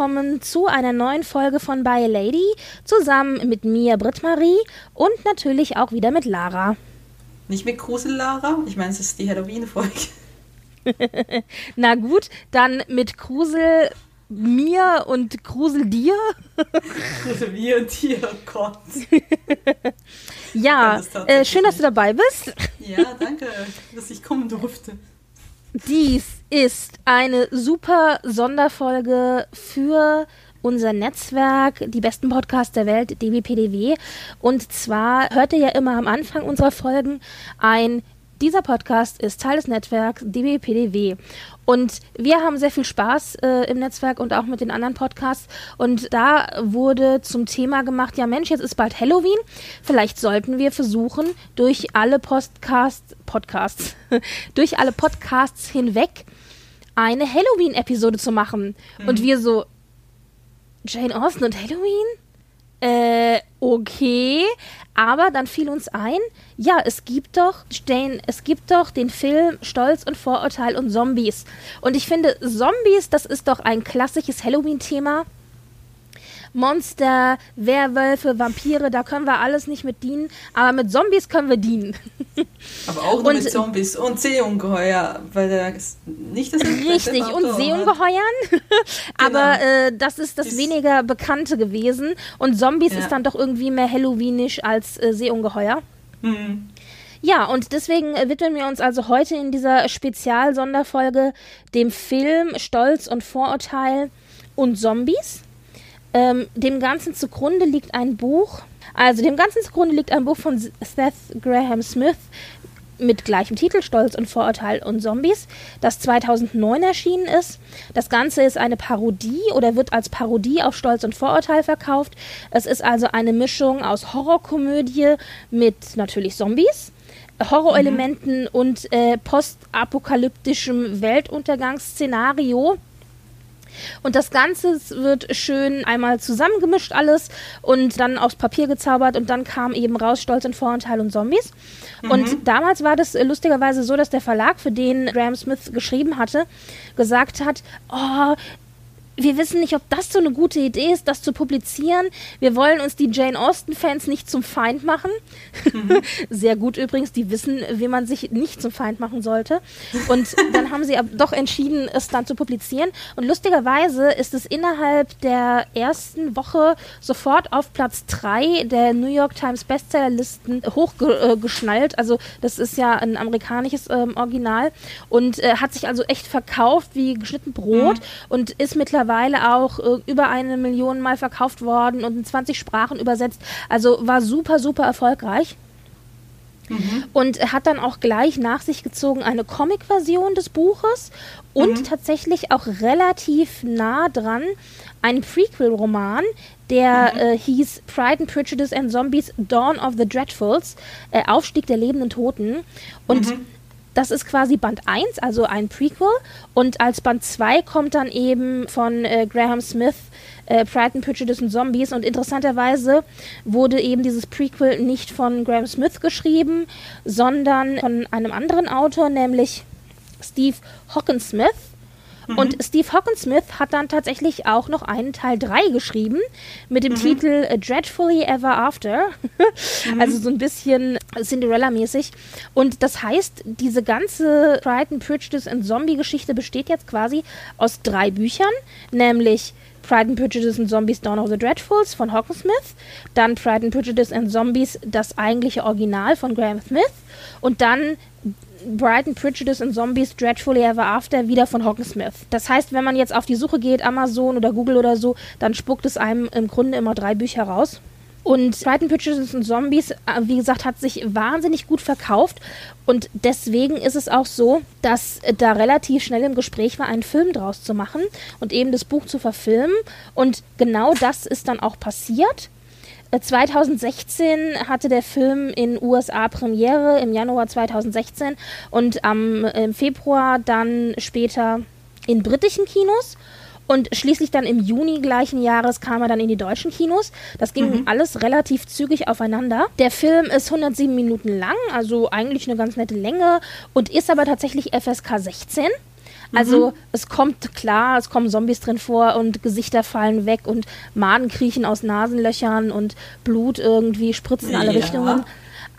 Willkommen zu einer neuen Folge von By Lady, zusammen mit mir, Britt-Marie, und natürlich auch wieder mit Lara. Nicht mit Grusel Lara? Ich meine, es ist die Halloween-Folge. Na gut, dann mit Grusel mir und Grusel dir. Grusel mir und dir, oh Gott. ja, äh, schön, dass du dabei bist. ja, danke, dass ich kommen durfte. Dies ist eine super Sonderfolge für unser Netzwerk, die besten Podcasts der Welt, DWPDW. Und zwar hört ihr ja immer am Anfang unserer Folgen ein dieser Podcast ist Teil des Netzwerks DBPDW. Und wir haben sehr viel Spaß äh, im Netzwerk und auch mit den anderen Podcasts. Und da wurde zum Thema gemacht, ja Mensch, jetzt ist bald Halloween. Vielleicht sollten wir versuchen, durch alle Podcasts, Podcasts, durch alle Podcasts hinweg eine Halloween-Episode zu machen. Mhm. Und wir so, Jane Austen und Halloween? Äh, okay. Aber dann fiel uns ein, ja, es gibt doch den, es gibt doch den Film Stolz und Vorurteil und Zombies. Und ich finde, Zombies, das ist doch ein klassisches Halloween-Thema. Monster, Werwölfe, Vampire, da können wir alles nicht mit dienen, aber mit Zombies können wir dienen. Aber auch nur und, mit Zombies und Seeungeheuer, weil ist nicht das Richtig, und Seeungeheuern, aber genau. äh, das ist das, das weniger Bekannte gewesen und Zombies ja. ist dann doch irgendwie mehr Halloweenisch als äh, Seeungeheuer. Mhm. Ja, und deswegen äh, widmen wir uns also heute in dieser Spezialsonderfolge dem Film Stolz und Vorurteil und Zombies. Ähm, dem Ganzen zugrunde liegt ein Buch. Also dem Ganzen zugrunde liegt ein Buch von Seth Graham Smith mit gleichem Titel Stolz und Vorurteil und Zombies, das 2009 erschienen ist. Das Ganze ist eine Parodie oder wird als Parodie auf Stolz und Vorurteil verkauft. Es ist also eine Mischung aus Horrorkomödie mit natürlich Zombies. Horrorelementen mhm. und äh, postapokalyptischem Weltuntergangsszenario. Und das Ganze wird schön einmal zusammengemischt alles und dann aufs Papier gezaubert und dann kam eben raus Stolz und Vorurteil und Zombies. Mhm. Und damals war das lustigerweise so, dass der Verlag, für den Graham Smith geschrieben hatte, gesagt hat, oh, wir wissen nicht, ob das so eine gute Idee ist, das zu publizieren. Wir wollen uns die Jane Austen-Fans nicht zum Feind machen. Mhm. Sehr gut übrigens, die wissen, wie man sich nicht zum Feind machen sollte. Und dann haben sie aber doch entschieden, es dann zu publizieren. Und lustigerweise ist es innerhalb der ersten Woche sofort auf Platz 3 der New York Times Bestsellerlisten hochgeschnallt. also das ist ja ein amerikanisches ähm, Original und äh, hat sich also echt verkauft wie geschnitten Brot mhm. und ist mittlerweile mittlerweile auch äh, über eine Million Mal verkauft worden und in 20 Sprachen übersetzt. Also war super, super erfolgreich. Mhm. Und hat dann auch gleich nach sich gezogen eine Comic-Version des Buches und mhm. tatsächlich auch relativ nah dran ein Prequel-Roman, der mhm. äh, hieß Pride and Prejudice and Zombies Dawn of the Dreadfuls, äh, Aufstieg der lebenden Toten. Und mhm. Das ist quasi Band 1, also ein Prequel. Und als Band 2 kommt dann eben von äh, Graham Smith äh, Pride and Prejudice und Zombies. Und interessanterweise wurde eben dieses Prequel nicht von Graham Smith geschrieben, sondern von einem anderen Autor, nämlich Steve Hockensmith. Mhm. Und Steve Hockensmith hat dann tatsächlich auch noch einen Teil 3 geschrieben mit dem mhm. Titel Dreadfully Ever After. mhm. Also so ein bisschen Cinderella-mäßig. Und das heißt, diese ganze Pride and Prejudice and Zombie-Geschichte besteht jetzt quasi aus drei Büchern, nämlich Pride and Prejudice and Zombies Dawn of the Dreadfuls von Hockensmith, dann Pride and Prejudice and Zombies, das eigentliche Original von Graham Smith und dann Brighton Prejudice and Zombies Dreadfully Ever After wieder von Hockensmith. Das heißt, wenn man jetzt auf die Suche geht, Amazon oder Google oder so, dann spuckt es einem im Grunde immer drei Bücher raus. Und Frightened Pictures und Zombies, äh, wie gesagt, hat sich wahnsinnig gut verkauft. Und deswegen ist es auch so, dass da relativ schnell im Gespräch war, einen Film draus zu machen und eben das Buch zu verfilmen. Und genau das ist dann auch passiert. 2016 äh, hatte der Film in USA Premiere im Januar 2016 und am im Februar dann später in britischen Kinos und schließlich dann im Juni gleichen Jahres kam er dann in die deutschen Kinos. Das ging mhm. alles relativ zügig aufeinander. Der Film ist 107 Minuten lang, also eigentlich eine ganz nette Länge und ist aber tatsächlich FSK 16. Also mhm. es kommt klar, es kommen Zombies drin vor und Gesichter fallen weg und Maden kriechen aus Nasenlöchern und Blut irgendwie spritzt in alle ja. Richtungen.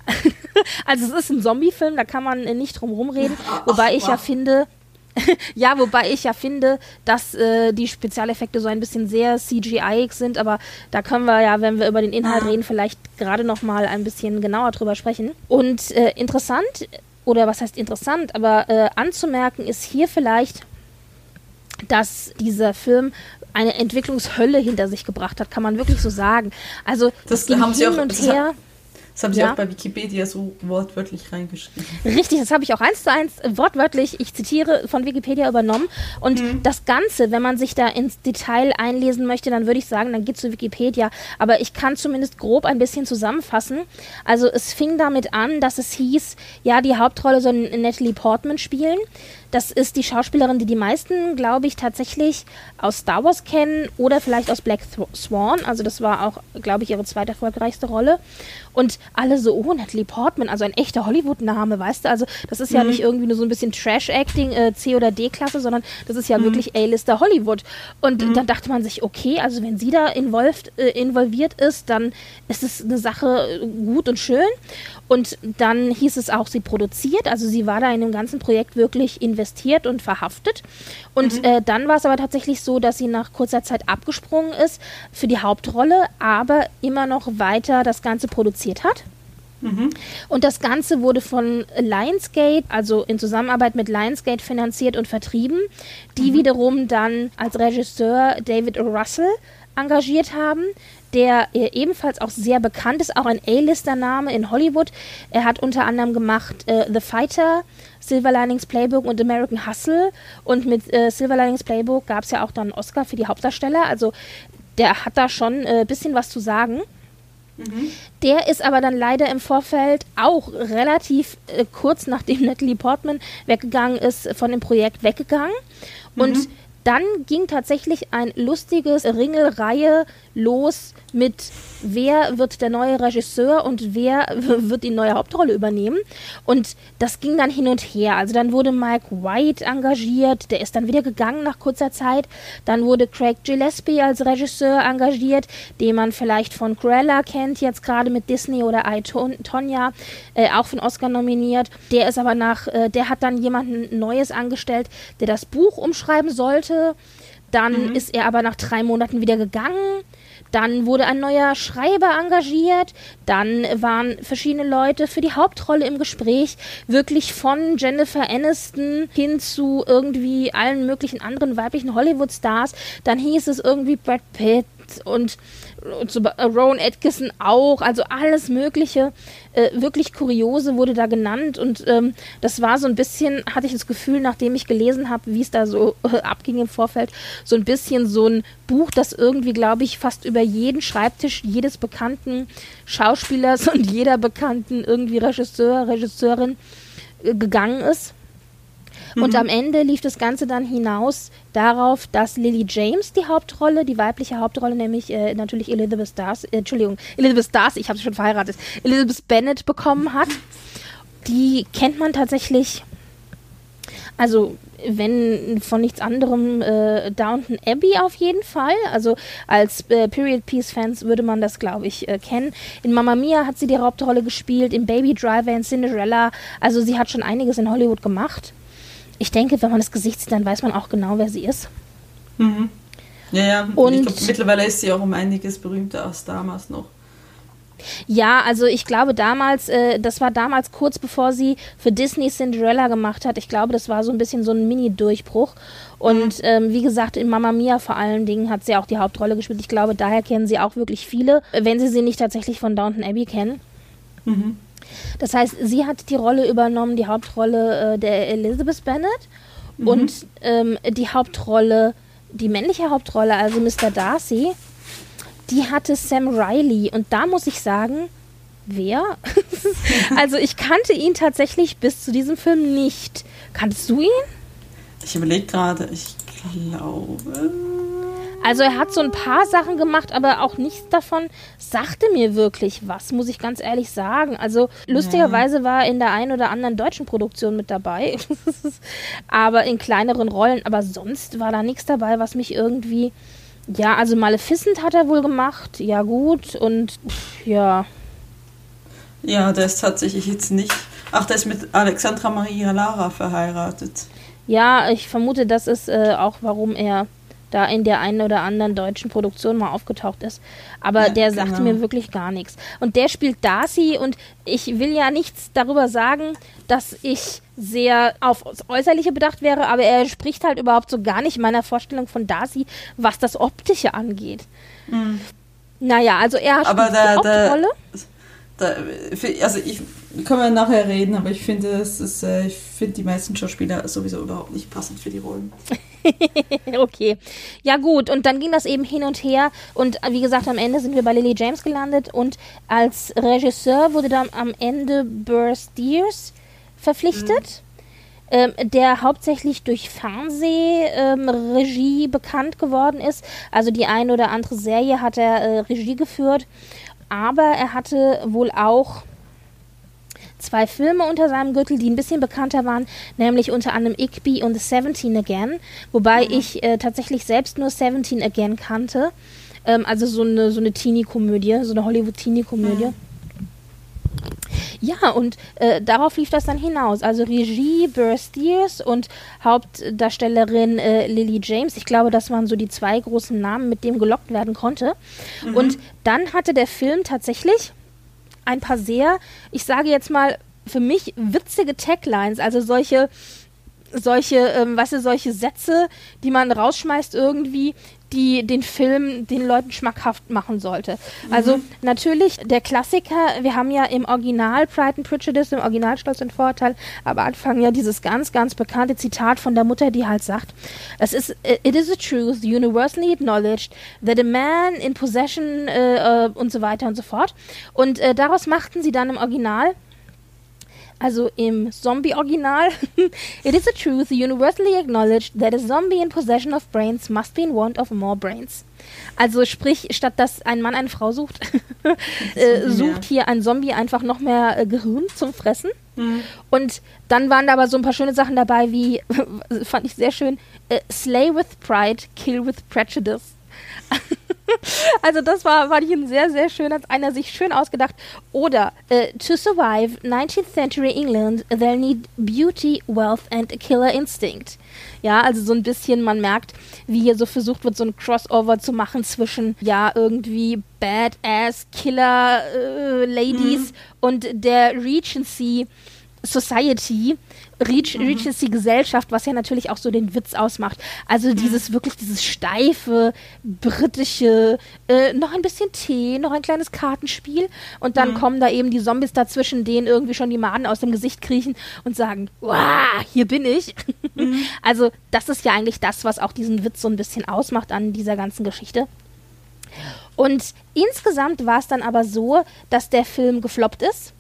also es ist ein Zombie-Film, da kann man nicht drum rumreden. Wobei ich ja finde, ja, wobei ich ja finde, dass äh, die Spezialeffekte so ein bisschen sehr CGI sind, aber da können wir ja, wenn wir über den Inhalt ah. reden, vielleicht gerade noch mal ein bisschen genauer drüber sprechen. Und äh, interessant oder was heißt interessant, aber äh, anzumerken ist hier vielleicht, dass dieser Film eine Entwicklungshölle hinter sich gebracht hat, kann man wirklich so sagen. Also das, das ging haben hin auch, und her. Das haben Sie ja. auch bei Wikipedia so wortwörtlich reingeschrieben. Richtig, das habe ich auch eins zu eins wortwörtlich, ich zitiere, von Wikipedia übernommen. Und mhm. das Ganze, wenn man sich da ins Detail einlesen möchte, dann würde ich sagen, dann geht zu Wikipedia. Aber ich kann zumindest grob ein bisschen zusammenfassen. Also es fing damit an, dass es hieß, ja, die Hauptrolle soll Natalie Portman spielen. Das ist die Schauspielerin, die die meisten, glaube ich, tatsächlich aus Star Wars kennen oder vielleicht aus Black Swan. Also das war auch, glaube ich, ihre zweite erfolgreichste Rolle. Und alle so, oh, Natalie Portman, also ein echter Hollywood-Name, weißt du? Also das ist ja mhm. nicht irgendwie nur so ein bisschen Trash-Acting, äh, C- oder D-Klasse, sondern das ist ja mhm. wirklich A-Lister Hollywood. Und mhm. dann dachte man sich, okay, also wenn sie da involviert, äh, involviert ist, dann ist es eine Sache äh, gut und schön. Und dann hieß es auch, sie produziert, also sie war da in dem ganzen Projekt wirklich investiert und verhaftet. Und mhm. äh, dann war es aber tatsächlich so, dass sie nach kurzer Zeit abgesprungen ist für die Hauptrolle, aber immer noch weiter das Ganze produziert hat. Mhm. Und das Ganze wurde von Lionsgate, also in Zusammenarbeit mit Lionsgate finanziert und vertrieben, die mhm. wiederum dann als Regisseur David o. Russell engagiert haben, der ebenfalls auch sehr bekannt ist, auch ein A-Lister-Name in Hollywood. Er hat unter anderem gemacht äh, The Fighter, Silver Linings Playbook und American Hustle. Und mit äh, Silver Linings Playbook gab es ja auch dann einen Oscar für die Hauptdarsteller. Also der hat da schon ein äh, bisschen was zu sagen. Mhm. Der ist aber dann leider im Vorfeld auch relativ äh, kurz nachdem Natalie Portman weggegangen ist, von dem Projekt weggegangen. Mhm. Und dann ging tatsächlich ein lustiges Ringelreihe los mit wer wird der neue Regisseur und wer wird die neue Hauptrolle übernehmen. Und das ging dann hin und her. Also dann wurde Mike White engagiert, der ist dann wieder gegangen nach kurzer Zeit. Dann wurde Craig Gillespie als Regisseur engagiert, den man vielleicht von Cruella kennt, jetzt gerade mit Disney oder I, Tonya, äh, auch von Oscar nominiert. Der ist aber nach, äh, der hat dann jemanden Neues angestellt, der das Buch umschreiben sollte. Dann mhm. ist er aber nach drei Monaten wieder gegangen. Dann wurde ein neuer Schreiber engagiert. Dann waren verschiedene Leute für die Hauptrolle im Gespräch. Wirklich von Jennifer Aniston hin zu irgendwie allen möglichen anderen weiblichen Hollywood-Stars. Dann hieß es irgendwie Brad Pitt und und so, äh, Rowan Atkinson auch, also alles Mögliche, äh, wirklich Kuriose wurde da genannt. Und ähm, das war so ein bisschen, hatte ich das Gefühl, nachdem ich gelesen habe, wie es da so äh, abging im Vorfeld, so ein bisschen so ein Buch, das irgendwie, glaube ich, fast über jeden Schreibtisch jedes bekannten Schauspielers und jeder bekannten irgendwie Regisseur, Regisseurin äh, gegangen ist. Und mhm. am Ende lief das Ganze dann hinaus darauf, dass Lily James die Hauptrolle, die weibliche Hauptrolle, nämlich äh, natürlich Elizabeth Darcy, äh, Entschuldigung, Elizabeth Darcy, ich habe sie schon verheiratet, Elizabeth Bennet bekommen hat. Die kennt man tatsächlich, also wenn von nichts anderem äh, Downton Abbey auf jeden Fall. Also als äh, Period Piece Fans würde man das, glaube ich, äh, kennen. In Mamma Mia hat sie die Hauptrolle gespielt, in Baby Driver, in Cinderella. Also sie hat schon einiges in Hollywood gemacht ich denke, wenn man das Gesicht sieht, dann weiß man auch genau, wer sie ist. Mhm. Ja, ja. Und glaub, mittlerweile ist sie auch um einiges berühmter als damals noch. Ja, also ich glaube damals, äh, das war damals kurz bevor sie für Disney Cinderella gemacht hat. Ich glaube, das war so ein bisschen so ein Mini-Durchbruch. Und mhm. ähm, wie gesagt, in Mamma Mia vor allen Dingen hat sie auch die Hauptrolle gespielt. Ich glaube, daher kennen sie auch wirklich viele, wenn sie sie nicht tatsächlich von Downton Abbey kennen. Mhm. Das heißt, sie hat die Rolle übernommen, die Hauptrolle äh, der Elizabeth Bennet mhm. und ähm, die Hauptrolle, die männliche Hauptrolle, also Mr. Darcy, die hatte Sam Riley. Und da muss ich sagen, wer? also ich kannte ihn tatsächlich bis zu diesem Film nicht. Kanntest du ihn? Ich überlege gerade, ich glaube. Also er hat so ein paar Sachen gemacht, aber auch nichts davon sagte mir wirklich was, muss ich ganz ehrlich sagen. Also lustigerweise war er in der einen oder anderen deutschen Produktion mit dabei, aber in kleineren Rollen. Aber sonst war da nichts dabei, was mich irgendwie... Ja, also Maleficent hat er wohl gemacht, ja gut, und ja. Ja, der ist tatsächlich jetzt nicht... Ach, der ist mit Alexandra Maria Lara verheiratet. Ja, ich vermute, das ist äh, auch, warum er da in der einen oder anderen deutschen Produktion mal aufgetaucht ist. Aber ja, der sagte genau. mir wirklich gar nichts. Und der spielt Darcy und ich will ja nichts darüber sagen, dass ich sehr auf Äußerliche bedacht wäre, aber er spricht halt überhaupt so gar nicht meiner Vorstellung von Darcy, was das Optische angeht. Mhm. Naja, also er aber spielt da, die Hauptrolle. Da, da, also ich können wir nachher reden, aber ich finde, es ist, äh, ich finde die meisten Schauspieler sowieso überhaupt nicht passend für die Rollen. okay. Ja, gut. Und dann ging das eben hin und her. Und wie gesagt, am Ende sind wir bei Lily James gelandet. Und als Regisseur wurde dann am Ende Burr Steers verpflichtet. Mhm. Ähm, der hauptsächlich durch Fernsehregie ähm, bekannt geworden ist. Also die eine oder andere Serie hat er äh, Regie geführt. Aber er hatte wohl auch zwei Filme unter seinem Gürtel, die ein bisschen bekannter waren, nämlich unter anderem Igby und Seventeen Again, wobei mhm. ich äh, tatsächlich selbst nur Seventeen Again kannte. Ähm, also so eine, so eine Teenie-Komödie, so eine Hollywood-Teenie-Komödie. Mhm. Ja, und äh, darauf lief das dann hinaus. Also Regie Burr Steers und Hauptdarstellerin äh, Lily James. Ich glaube, das waren so die zwei großen Namen, mit denen gelockt werden konnte. Mhm. Und dann hatte der Film tatsächlich ein paar sehr, ich sage jetzt mal, für mich witzige Taglines, also solche, solche, ähm, weißt du, solche Sätze, die man rausschmeißt irgendwie, die den Film den Leuten schmackhaft machen sollte. Mhm. Also natürlich der Klassiker, wir haben ja im Original Pride and Prejudice, im Original Stolz und Vorurteil, am Anfang ja dieses ganz, ganz bekannte Zitat von der Mutter, die halt sagt, es ist, it is a truth universally acknowledged that a man in possession äh, äh, und so weiter und so fort. Und äh, daraus machten sie dann im Original also im Zombie-Original, it is a truth universally acknowledged that a zombie in possession of brains must be in want of more brains. Also sprich, statt dass ein Mann eine Frau sucht, äh, sucht hier ein Zombie einfach noch mehr äh, Gehirn zum Fressen. Mhm. Und dann waren da aber so ein paar schöne Sachen dabei, wie, fand ich sehr schön, äh, Slay with Pride, Kill with Prejudice. also das war, war ich sehr, sehr schön, hat einer sich schön ausgedacht. Oder äh, To survive 19th century England, they'll need beauty, wealth and a killer instinct. Ja, also so ein bisschen, man merkt, wie hier so versucht wird, so ein Crossover zu machen zwischen, ja, irgendwie Badass Killer äh, Ladies mhm. und der Regency Society, Reach, mhm. Regency Gesellschaft, was ja natürlich auch so den Witz ausmacht. Also mhm. dieses wirklich, dieses steife, britische, äh, noch ein bisschen Tee, noch ein kleines Kartenspiel und dann mhm. kommen da eben die Zombies dazwischen, denen irgendwie schon die Maden aus dem Gesicht kriechen und sagen, wow, hier bin ich. Mhm. Also das ist ja eigentlich das, was auch diesen Witz so ein bisschen ausmacht an dieser ganzen Geschichte. Und insgesamt war es dann aber so, dass der Film gefloppt ist.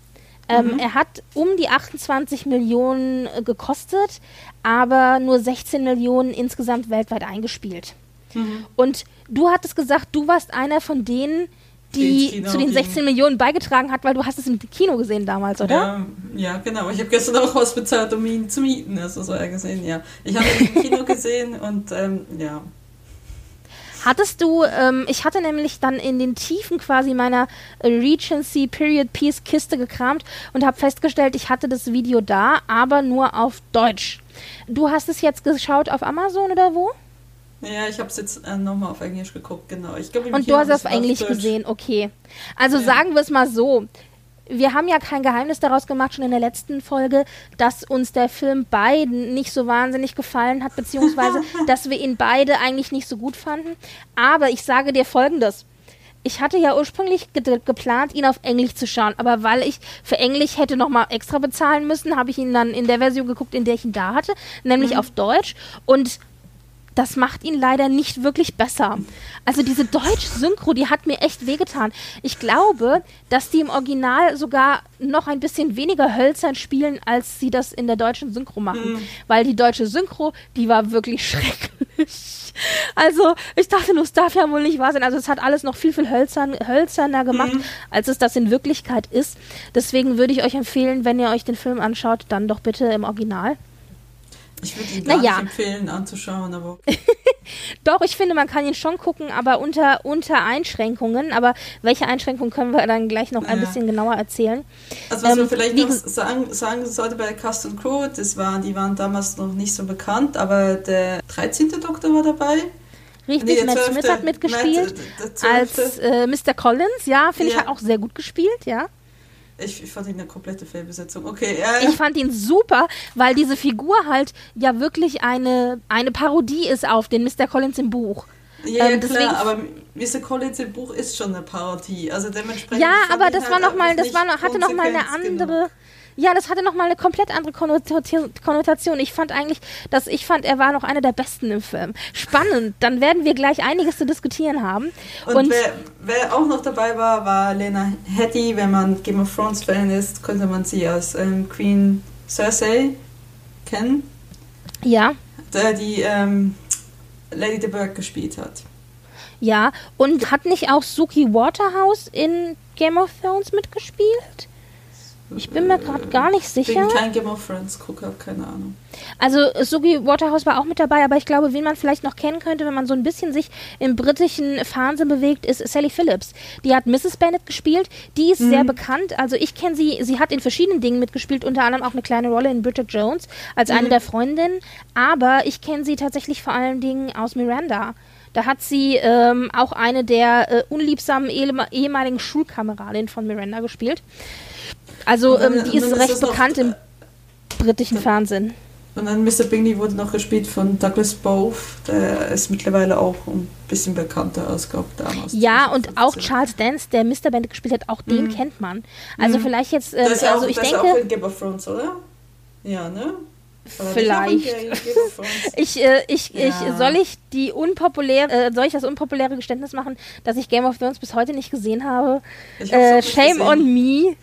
Ähm, mhm. Er hat um die 28 Millionen äh, gekostet, aber nur 16 Millionen insgesamt weltweit eingespielt. Mhm. Und du hattest gesagt, du warst einer von denen, die zu den 16 Millionen beigetragen hat, weil du hast es im Kino gesehen damals, oder? Ja, ja genau. Ich habe gestern auch was bezahlt, um ihn zu mieten, also so gesehen, ja. Ich habe ihn im Kino gesehen und ähm, ja, Hattest du, ähm, ich hatte nämlich dann in den Tiefen quasi meiner äh, Regency Period Piece Kiste gekramt und habe festgestellt, ich hatte das Video da, aber nur auf Deutsch. Du hast es jetzt geschaut auf Amazon oder wo? Ja, ich habe es jetzt äh, nochmal auf Englisch geguckt, genau. Ich glaub, Und du hast es auf Englisch gesehen, okay. Also ja. sagen wir es mal so. Wir haben ja kein Geheimnis daraus gemacht, schon in der letzten Folge, dass uns der Film beiden nicht so wahnsinnig gefallen hat, beziehungsweise, dass wir ihn beide eigentlich nicht so gut fanden. Aber ich sage dir Folgendes ich hatte ja ursprünglich ge geplant, ihn auf Englisch zu schauen, aber weil ich für Englisch hätte nochmal extra bezahlen müssen, habe ich ihn dann in der Version geguckt, in der ich ihn da hatte, nämlich mhm. auf Deutsch. Und das macht ihn leider nicht wirklich besser. Also diese Deutsch-Synchro, die hat mir echt wehgetan. Ich glaube, dass die im Original sogar noch ein bisschen weniger hölzern spielen, als sie das in der deutschen Synchro machen. Mhm. Weil die deutsche Synchro, die war wirklich schrecklich. Also, ich dachte nur, es darf ja wohl nicht wahr sein. Also, es hat alles noch viel, viel hölzern, hölzerner gemacht, mhm. als es das in Wirklichkeit ist. Deswegen würde ich euch empfehlen, wenn ihr euch den Film anschaut, dann doch bitte im Original. Ich würde ihn gar naja. nicht empfehlen anzuschauen, aber. Doch, ich finde, man kann ihn schon gucken, aber unter, unter Einschränkungen. Aber welche Einschränkungen können wir dann gleich noch ein bisschen genauer erzählen? Also was ähm, man vielleicht noch sagen, sagen sollte bei Cast und Crew, das waren, die waren damals noch nicht so bekannt, aber der 13. Doktor war dabei. Richtig, nee, Matt Smith hat mitgespielt Matt, als äh, Mr. Collins, ja, finde ja. ich, hat auch sehr gut gespielt, ja. Ich, ich, fand ihn eine komplette Fehlbesetzung. Okay, ja, Ich fand ihn super, weil diese Figur halt ja wirklich eine, eine Parodie ist auf den Mr. Collins im Buch. Ja, ähm, klar, aber Mr. Collins im Buch ist schon eine Parodie. Also dementsprechend. Ja, aber das halt war noch mal, das war noch, hatte noch mal eine andere. Genug. Ja, das hatte nochmal eine komplett andere Konnotation. Ich fand eigentlich, dass ich fand, er war noch einer der besten im Film. Spannend. Dann werden wir gleich einiges zu diskutieren haben. Und, Und wer, wer, auch noch dabei war, war Lena Headey. Wenn man Game of Thrones Fan ist, könnte man sie als ähm, Queen Cersei kennen. Ja. Der die ähm, Lady de Burgh gespielt hat. Ja, und hat nicht auch Suki Waterhouse in Game of Thrones mitgespielt? Ich bin mir gerade gar nicht sicher. Ich bin kein Game of Thrones Gucker, keine Ahnung. Also Sugi Waterhouse war auch mit dabei, aber ich glaube, wen man vielleicht noch kennen könnte, wenn man so ein bisschen sich im britischen Fernsehen bewegt, ist Sally Phillips. Die hat Mrs. Bennett gespielt. Die ist mhm. sehr bekannt. Also ich kenne sie, sie hat in verschiedenen Dingen mitgespielt, unter anderem auch eine kleine Rolle in Bridget Jones als mhm. eine der Freundinnen. Aber ich kenne sie tatsächlich vor allen Dingen aus Miranda. Da hat sie ähm, auch eine der äh, unliebsamen ehemaligen Schulkameradinnen von Miranda gespielt. Also dann, ähm, die ist recht ist bekannt im britischen Fernsehen. Und dann Mr. Bingley wurde noch gespielt von Douglas Bove, der ist mittlerweile auch ein bisschen bekannter als, glaube damals. Ja, und auch Charles Dance, der Mr. Bennett gespielt hat, auch mhm. den kennt man. Also mhm. vielleicht jetzt, ähm, also auch, ich das denke... Ist auch in Game of Thrones, oder? Ja, ne? Vielleicht. ich, äh, ich, ja. ich, soll ich die unpopuläre, äh, soll ich das unpopuläre Geständnis machen, dass ich Game of Thrones bis heute nicht gesehen habe? Äh, shame gesehen. on me.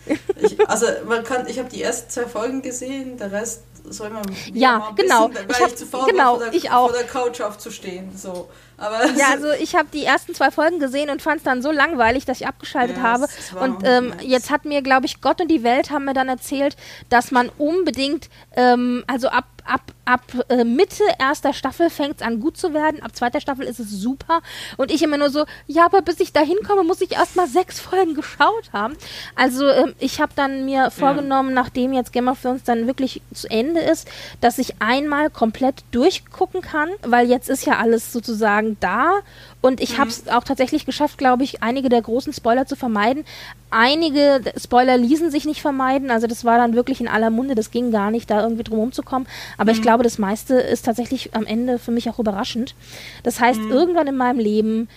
ich, also man kann, ich habe die ersten zwei Folgen gesehen, der Rest soll man ja genau. bisschen, ich habe genau der, ich auch. vor der Couch aufzustehen so. Aber ja also ich habe die ersten zwei Folgen gesehen und fand es dann so langweilig dass ich abgeschaltet ja, habe. und ähm, jetzt hat mir glaube ich Gott und die Welt haben mir dann erzählt dass man unbedingt ähm, also ab ab, ab äh, Mitte erster Staffel fängt es an gut zu werden, ab zweiter Staffel ist es super. Und ich immer nur so, ja, aber bis ich da hinkomme, muss ich erst mal sechs Folgen geschaut haben. Also äh, ich habe dann mir vorgenommen, ja. nachdem jetzt Game of Thrones dann wirklich zu Ende ist, dass ich einmal komplett durchgucken kann, weil jetzt ist ja alles sozusagen da und ich mhm. habe es auch tatsächlich geschafft, glaube ich, einige der großen Spoiler zu vermeiden. Einige Spoiler ließen sich nicht vermeiden. Also das war dann wirklich in aller Munde. Das ging gar nicht, da irgendwie drum rumzukommen. Aber mhm. ich glaube, das meiste ist tatsächlich am Ende für mich auch überraschend. Das heißt, mhm. irgendwann in meinem Leben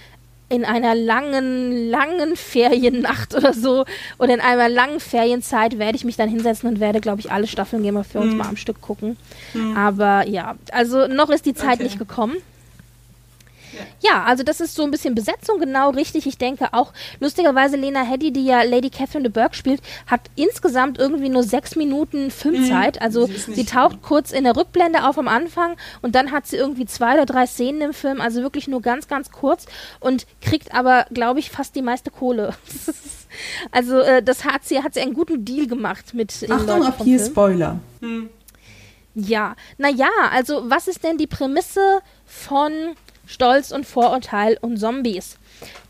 in einer langen, langen Feriennacht oder so oder in einer langen Ferienzeit werde ich mich dann hinsetzen und werde, glaube ich, alle Staffeln Game of Thrones mhm. mal am Stück gucken. Mhm. Aber ja, also noch ist die Zeit okay. nicht gekommen. Ja. also das ist so ein bisschen Besetzung genau richtig. Ich denke auch, lustigerweise Lena Headey, die ja Lady Catherine de Burgh spielt, hat insgesamt irgendwie nur sechs Minuten Filmzeit. Mhm. Also sie, sie taucht kurz in der Rückblende auf am Anfang und dann hat sie irgendwie zwei oder drei Szenen im Film, also wirklich nur ganz, ganz kurz und kriegt aber, glaube ich, fast die meiste Kohle. also äh, das hat sie, hat sie einen guten Deal gemacht mit den Achtung, ab hier Film. Spoiler. Hm. Ja, naja, also was ist denn die Prämisse von Stolz und Vorurteil und Zombies.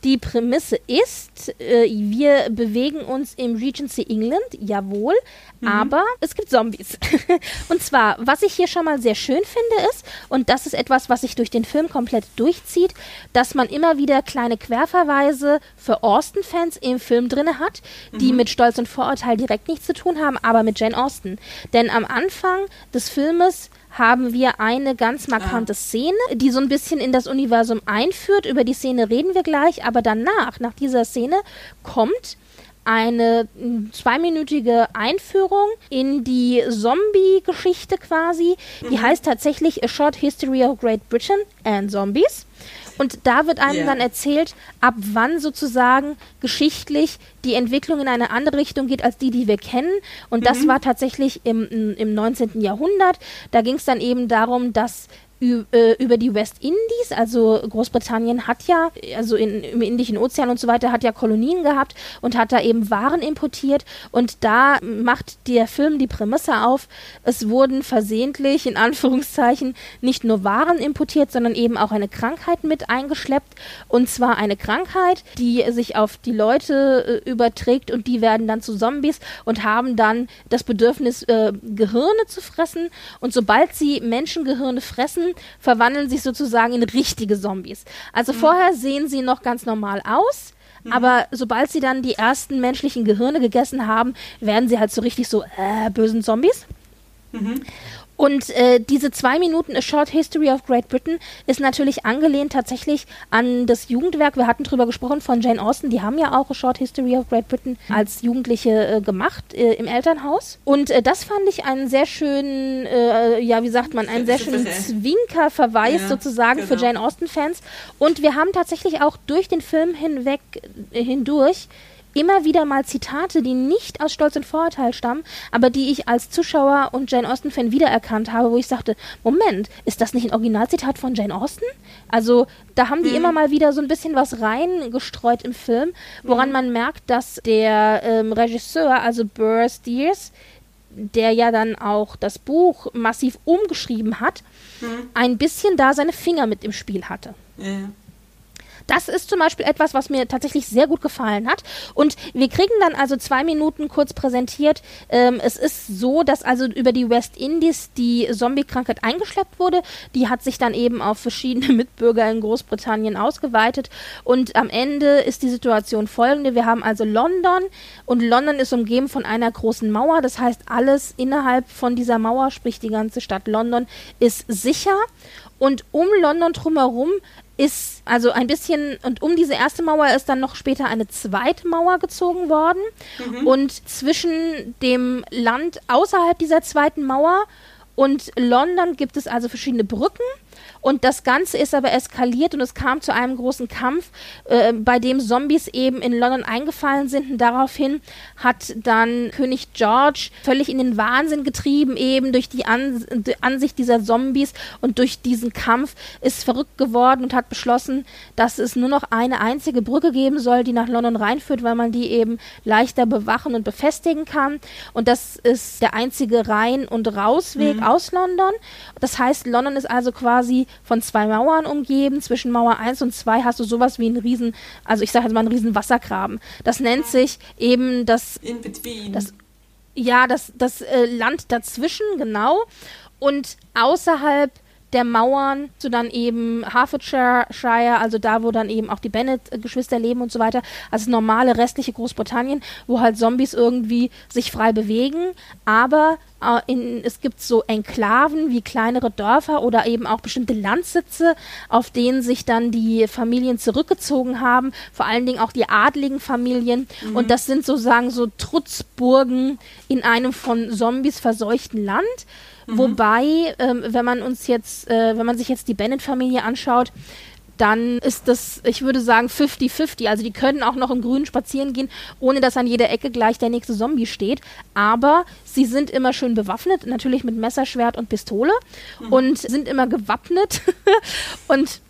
Die Prämisse ist, äh, wir bewegen uns im Regency England, jawohl, mhm. aber es gibt Zombies. und zwar, was ich hier schon mal sehr schön finde, ist, und das ist etwas, was sich durch den Film komplett durchzieht, dass man immer wieder kleine Querverweise für Austen-Fans im Film drin hat, die mhm. mit Stolz und Vorurteil direkt nichts zu tun haben, aber mit Jane Austen. Denn am Anfang des Filmes haben wir eine ganz markante ah. Szene, die so ein bisschen in das Universum einführt. Über die Szene reden wir gleich, aber danach, nach dieser Szene, kommt eine zweiminütige Einführung in die Zombie-Geschichte quasi. Die mhm. heißt tatsächlich A Short History of Great Britain and Zombies. Und da wird einem yeah. dann erzählt, ab wann sozusagen geschichtlich die Entwicklung in eine andere Richtung geht als die, die wir kennen. Und mhm. das war tatsächlich im, im 19. Jahrhundert. Da ging es dann eben darum, dass über die West Indies, also Großbritannien hat ja, also in, im Indischen Ozean und so weiter, hat ja Kolonien gehabt und hat da eben Waren importiert. Und da macht der Film die Prämisse auf, es wurden versehentlich, in Anführungszeichen, nicht nur Waren importiert, sondern eben auch eine Krankheit mit eingeschleppt. Und zwar eine Krankheit, die sich auf die Leute äh, überträgt und die werden dann zu Zombies und haben dann das Bedürfnis, äh, Gehirne zu fressen. Und sobald sie Menschengehirne fressen, verwandeln sich sozusagen in richtige Zombies. Also mhm. vorher sehen sie noch ganz normal aus. Mhm. Aber sobald sie dann die ersten menschlichen Gehirne gegessen haben, werden sie halt so richtig so äh, bösen Zombies. Mhm. Und äh, diese zwei Minuten A Short History of Great Britain ist natürlich angelehnt tatsächlich an das Jugendwerk. Wir hatten drüber gesprochen von Jane Austen. Die haben ja auch A Short History of Great Britain als Jugendliche äh, gemacht äh, im Elternhaus. Und äh, das fand ich einen sehr schönen, äh, ja, wie sagt man, einen sehr schönen Zwinkerverweis ja, sozusagen genau. für Jane Austen-Fans. Und wir haben tatsächlich auch durch den Film hinweg, äh, hindurch, immer wieder mal Zitate, die nicht aus Stolz und Vorurteil stammen, aber die ich als Zuschauer und Jane Austen-Fan wiedererkannt habe, wo ich sagte, Moment, ist das nicht ein Originalzitat von Jane Austen? Also da haben die mhm. immer mal wieder so ein bisschen was reingestreut im Film, woran mhm. man merkt, dass der ähm, Regisseur, also Burr Steers, der ja dann auch das Buch massiv umgeschrieben hat, mhm. ein bisschen da seine Finger mit im Spiel hatte. Ja. Das ist zum Beispiel etwas, was mir tatsächlich sehr gut gefallen hat. Und wir kriegen dann also zwei Minuten kurz präsentiert. Ähm, es ist so, dass also über die West Indies die Zombie-Krankheit eingeschleppt wurde. Die hat sich dann eben auf verschiedene Mitbürger in Großbritannien ausgeweitet. Und am Ende ist die Situation folgende. Wir haben also London und London ist umgeben von einer großen Mauer. Das heißt, alles innerhalb von dieser Mauer, sprich die ganze Stadt London, ist sicher. Und um London drumherum ist also ein bisschen, und um diese erste Mauer ist dann noch später eine zweite Mauer gezogen worden. Mhm. Und zwischen dem Land außerhalb dieser zweiten Mauer und London gibt es also verschiedene Brücken. Und das Ganze ist aber eskaliert und es kam zu einem großen Kampf, äh, bei dem Zombies eben in London eingefallen sind. Und daraufhin hat dann König George völlig in den Wahnsinn getrieben, eben durch die, An Ansicht dieser Zombies und durch diesen Kampf ist verrückt geworden und hat beschlossen, dass es nur noch eine einzige Brücke geben soll, die nach London reinführt, weil man die eben leichter bewachen und befestigen kann. Und das ist der einzige Rein- und Rausweg mhm. aus London. Das heißt, London ist also quasi von zwei Mauern umgeben. Zwischen Mauer 1 und 2 hast du sowas wie einen riesen, also ich sage jetzt mal einen riesen Wassergraben. Das nennt sich eben das... In between. Das, ja, das, das äh, Land dazwischen, genau. Und außerhalb der Mauern zu dann eben Hertfordshire, also da, wo dann eben auch die Bennett-Geschwister leben und so weiter, also normale restliche Großbritannien, wo halt Zombies irgendwie sich frei bewegen, aber äh, in, es gibt so Enklaven wie kleinere Dörfer oder eben auch bestimmte Landsitze, auf denen sich dann die Familien zurückgezogen haben, vor allen Dingen auch die adligen Familien mhm. und das sind sozusagen so Trutzburgen in einem von Zombies verseuchten Land. Mhm. Wobei, ähm, wenn man uns jetzt, äh, wenn man sich jetzt die Bennett-Familie anschaut, dann ist das, ich würde sagen, 50-50. Also die können auch noch im Grünen spazieren gehen, ohne dass an jeder Ecke gleich der nächste Zombie steht. Aber sie sind immer schön bewaffnet, natürlich mit Messerschwert und Pistole mhm. und sind immer gewappnet. und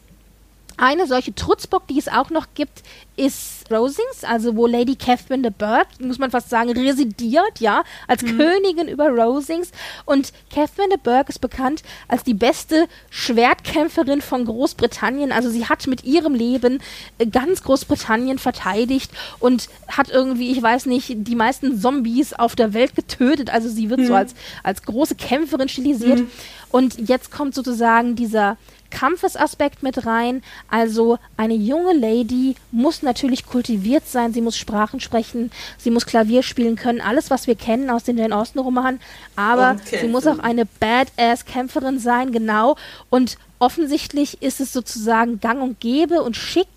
Eine solche Trutzbock, die es auch noch gibt, ist Rosings, also wo Lady Catherine de Bourgh, muss man fast sagen, residiert, ja, als mhm. Königin über Rosings. Und Catherine de Bourgh ist bekannt als die beste Schwertkämpferin von Großbritannien. Also sie hat mit ihrem Leben äh, ganz Großbritannien verteidigt und hat irgendwie, ich weiß nicht, die meisten Zombies auf der Welt getötet. Also sie wird mhm. so als, als große Kämpferin stilisiert. Mhm. Und jetzt kommt sozusagen dieser Kampfesaspekt mit rein. Also eine junge Lady muss natürlich kultiviert sein, sie muss Sprachen sprechen, sie muss Klavier spielen können, alles, was wir kennen aus den Jane Austen-Romanen. Aber sie muss auch eine Badass-Kämpferin sein, genau. Und offensichtlich ist es sozusagen gang und gäbe und schick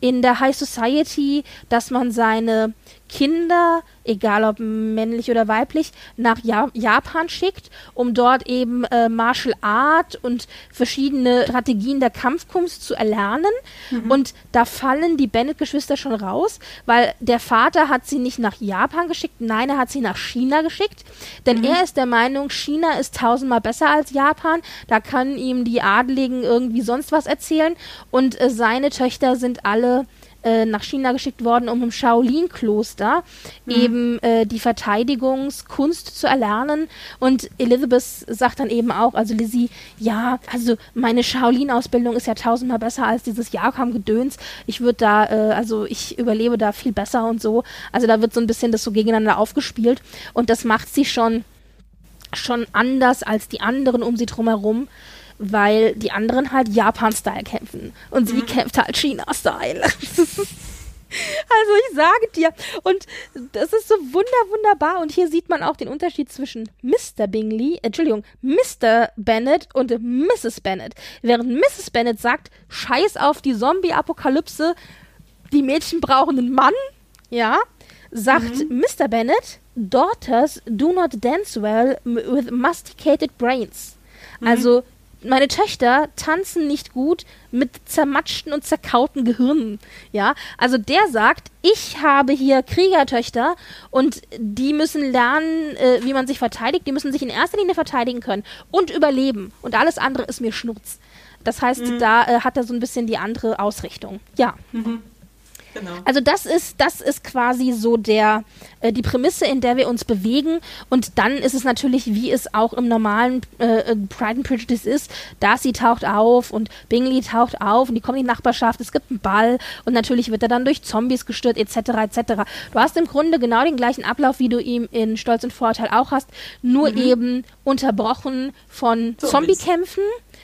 in der High Society, dass man seine Kinder, egal ob männlich oder weiblich, nach ja Japan schickt, um dort eben äh, Martial Art und verschiedene Strategien der Kampfkunst zu erlernen. Mhm. Und da fallen die Bennett-Geschwister schon raus, weil der Vater hat sie nicht nach Japan geschickt, nein, er hat sie nach China geschickt, denn mhm. er ist der Meinung, China ist tausendmal besser als Japan, da können ihm die Adligen irgendwie sonst was erzählen und äh, seine Töchter sind alle äh, nach China geschickt worden, um im Shaolin-Kloster mhm. eben äh, die Verteidigungskunst zu erlernen. Und Elizabeth sagt dann eben auch, also Lizzie, ja, also meine Shaolin-Ausbildung ist ja tausendmal besser als dieses Jakam-Gedöns. Ich würde da, äh, also ich überlebe da viel besser und so. Also da wird so ein bisschen das so gegeneinander aufgespielt. Und das macht sie schon schon anders als die anderen um sie drumherum weil die anderen halt Japan-Style kämpfen und sie mhm. kämpft halt China-Style. Also ich sage dir, und das ist so wunder, wunderbar. Und hier sieht man auch den Unterschied zwischen Mr. Bingley, Entschuldigung, Mr. Bennett und Mrs. Bennett. Während Mrs. Bennett sagt, scheiß auf die Zombie-Apokalypse, die Mädchen brauchen einen Mann, ja, sagt mhm. Mr. Bennett, Daughters do not dance well with masticated brains. Mhm. Also meine Töchter tanzen nicht gut mit zermatschten und zerkauten Gehirnen. Ja, also der sagt, ich habe hier Kriegertöchter und die müssen lernen, äh, wie man sich verteidigt. Die müssen sich in erster Linie verteidigen können und überleben. Und alles andere ist mir Schnurz. Das heißt, mhm. da äh, hat er so ein bisschen die andere Ausrichtung. Ja. Mhm. Genau. Also das ist, das ist quasi so der, äh, die Prämisse, in der wir uns bewegen. Und dann ist es natürlich, wie es auch im normalen äh, äh, Pride and Prejudice ist, Darcy taucht auf und Bingley taucht auf und die kommen in die Nachbarschaft, es gibt einen Ball und natürlich wird er dann durch Zombies gestört, etc., etc. Du hast im Grunde genau den gleichen Ablauf, wie du ihn in Stolz und Vorteil auch hast, nur mhm. eben unterbrochen von Zombie-Kämpfen.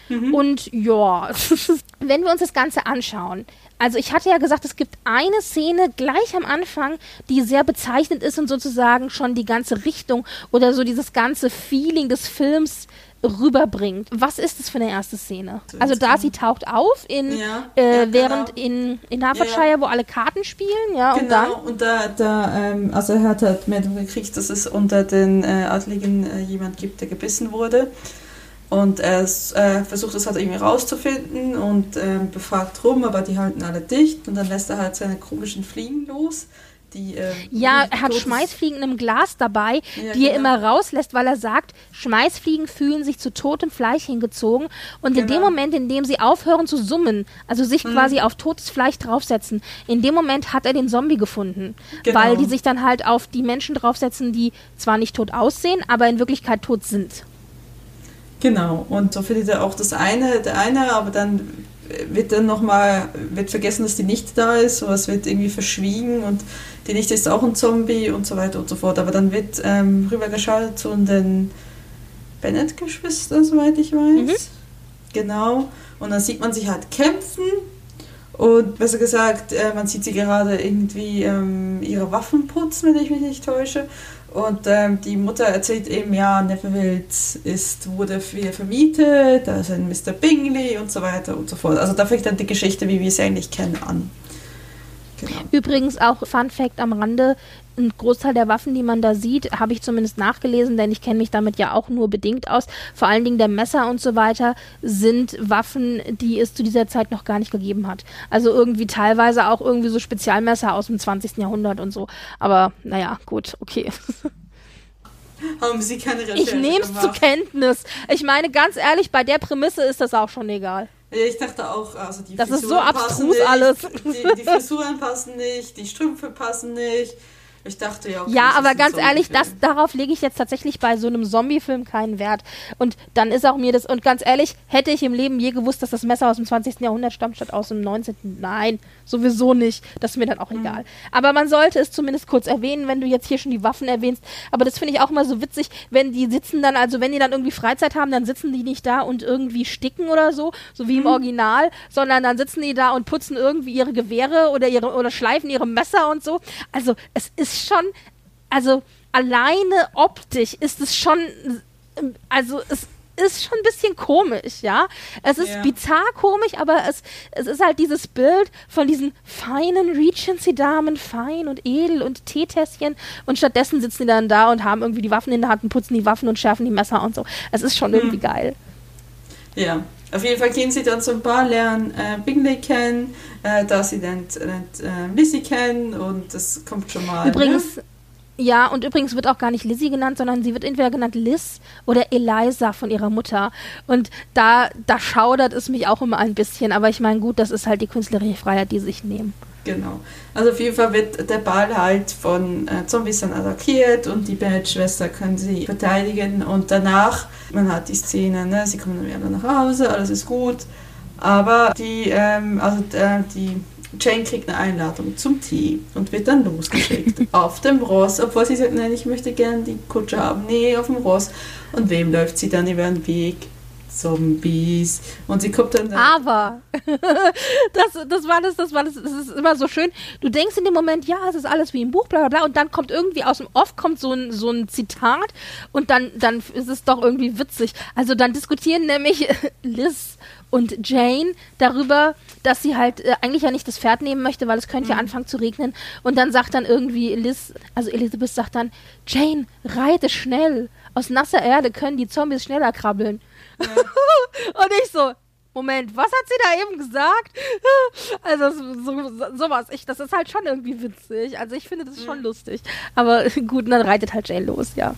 Mhm. Und ja, wenn wir uns das Ganze anschauen, also ich hatte ja gesagt, es gibt eine Szene gleich am Anfang, die sehr bezeichnend ist und sozusagen schon die ganze Richtung oder so dieses ganze Feeling des Films rüberbringt. Was ist das für eine erste Szene? Also Darcy taucht auf in ja, äh, ja, während genau. in, in Hertfordshire, ja, wo alle Karten spielen, ja, genau, und dann. Und da, da ähm, also er hat halt Meldung gekriegt, dass es unter den äh, Adligen äh, jemand gibt, der gebissen wurde. Und er äh, versucht es halt irgendwie rauszufinden und äh, befragt rum, aber die halten alle dicht und dann lässt er halt seine komischen Fliegen los. Die, äh, ja, er hat Schmeißfliegen im Glas dabei, ja, die genau. er immer rauslässt, weil er sagt, Schmeißfliegen fühlen sich zu totem Fleisch hingezogen. Und genau. in dem genau. Moment, in dem sie aufhören zu summen, also sich mhm. quasi auf totes Fleisch draufsetzen, in dem Moment hat er den Zombie gefunden. Genau. Weil die sich dann halt auf die Menschen draufsetzen, die zwar nicht tot aussehen, aber in Wirklichkeit tot sind. Genau, und so findet er auch das eine, der eine, aber dann wird dann nochmal, wird vergessen, dass die nicht da ist, oder es wird irgendwie verschwiegen und die Nichte ist auch ein Zombie und so weiter und so fort. Aber dann wird ähm, rübergeschaltet zu den Bennett-Geschwistern, soweit ich weiß. Mhm. Genau. Und dann sieht man sich halt kämpfen und besser gesagt, äh, man sieht sie gerade irgendwie ähm, ihre Waffen putzen, wenn ich mich nicht täusche. Und ähm, die Mutter erzählt eben, ja, Neverwild ist, wurde wieder vermietet, da ist ein Mr. Bingley und so weiter und so fort. Also da fängt dann die Geschichte, wie wir sie eigentlich kennen, an. Genau. Übrigens auch Fun Fact am Rande, ein Großteil der Waffen, die man da sieht, habe ich zumindest nachgelesen, denn ich kenne mich damit ja auch nur bedingt aus. Vor allen Dingen der Messer und so weiter sind Waffen, die es zu dieser Zeit noch gar nicht gegeben hat. Also irgendwie teilweise auch irgendwie so Spezialmesser aus dem 20. Jahrhundert und so. Aber naja, gut, okay. Haben Sie keine Recherche Ich nehme es zur Kenntnis. Ich meine, ganz ehrlich, bei der Prämisse ist das auch schon egal. Ich dachte auch, also die das Frisuren ist so abstrus nicht, alles. Die, die Frisuren passen nicht, die Strümpfe passen nicht. Ich dachte ja. Okay, ja, aber ganz ehrlich, das, darauf lege ich jetzt tatsächlich bei so einem Zombie-Film keinen Wert. Und dann ist auch mir das, und ganz ehrlich, hätte ich im Leben je gewusst, dass das Messer aus dem 20. Jahrhundert stammt, statt aus dem 19. Nein, sowieso nicht. Das ist mir dann auch mhm. egal. Aber man sollte es zumindest kurz erwähnen, wenn du jetzt hier schon die Waffen erwähnst. Aber das finde ich auch immer so witzig, wenn die sitzen dann, also wenn die dann irgendwie Freizeit haben, dann sitzen die nicht da und irgendwie sticken oder so, so wie mhm. im Original, sondern dann sitzen die da und putzen irgendwie ihre Gewehre oder ihre, oder schleifen ihre Messer und so. Also, es ist schon, also alleine optisch ist es schon, also es ist schon ein bisschen komisch, ja. Es ist ja. bizarr komisch, aber es, es ist halt dieses Bild von diesen feinen Regency-Damen, fein und edel und Teetässchen und stattdessen sitzen die dann da und haben irgendwie die Waffen in der Hand und putzen die Waffen und schärfen die Messer und so. Es ist schon hm. irgendwie geil. Ja, auf jeden Fall gehen sie dann zum Bar, lernen äh, Bingley kennen, äh, da sie dann äh, Lizzie kennen und das kommt schon mal. Übrigens, ne? ja, und übrigens wird auch gar nicht Lizzie genannt, sondern sie wird entweder genannt Liz oder Eliza von ihrer Mutter. Und da, da schaudert es mich auch immer ein bisschen, aber ich meine, gut, das ist halt die künstlerische Freiheit, die sie sich nehmen. Genau. Also auf jeden Fall wird der Ball halt von äh, Zombies dann attackiert und die Bad-Schwester können sie verteidigen und danach, man hat die Szene, ne, sie kommen dann wieder nach Hause, alles ist gut, aber die, ähm, also äh, die Jane kriegt eine Einladung zum Tee und wird dann losgeschickt auf dem Ross, obwohl sie sagt, nein, ich möchte gerne die Kutsche haben. Nee, auf dem Ross. Und wem läuft sie dann über den Weg? Zombies. Und sie kommt dann. Aber das, das war das, das war das, das ist immer so schön. Du denkst in dem Moment, ja, es ist alles wie im Buch, bla bla bla, und dann kommt irgendwie aus dem Off kommt so ein, so ein Zitat und dann, dann ist es doch irgendwie witzig. Also dann diskutieren nämlich Liz und Jane darüber, dass sie halt äh, eigentlich ja nicht das Pferd nehmen möchte, weil es könnte mhm. ja anfangen zu regnen. Und dann sagt dann irgendwie Liz, also Elizabeth sagt dann, Jane, reite schnell. Aus nasser Erde können die Zombies schneller krabbeln. Ja. und ich so, Moment, was hat sie da eben gesagt? Also so, sowas, ich, das ist halt schon irgendwie witzig. Also ich finde das schon mhm. lustig. Aber gut, dann reitet halt Jane los, ja.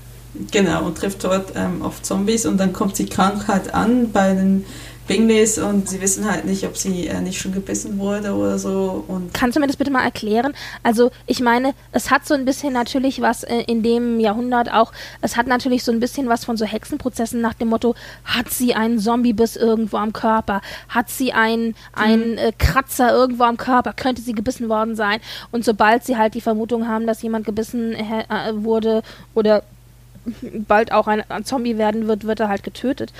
Genau, und trifft dort ähm, auf Zombies und dann kommt die Krankheit an bei den Bingleys und sie wissen halt nicht, ob sie äh, nicht schon gebissen wurde oder so. Und Kannst du mir das bitte mal erklären? Also ich meine, es hat so ein bisschen natürlich was äh, in dem Jahrhundert auch, es hat natürlich so ein bisschen was von so Hexenprozessen nach dem Motto, hat sie einen Zombiebiss irgendwo am Körper? Hat sie einen, einen mhm. äh, Kratzer irgendwo am Körper? Könnte sie gebissen worden sein? Und sobald sie halt die Vermutung haben, dass jemand gebissen äh, wurde oder bald auch ein, ein Zombie werden wird, wird er halt getötet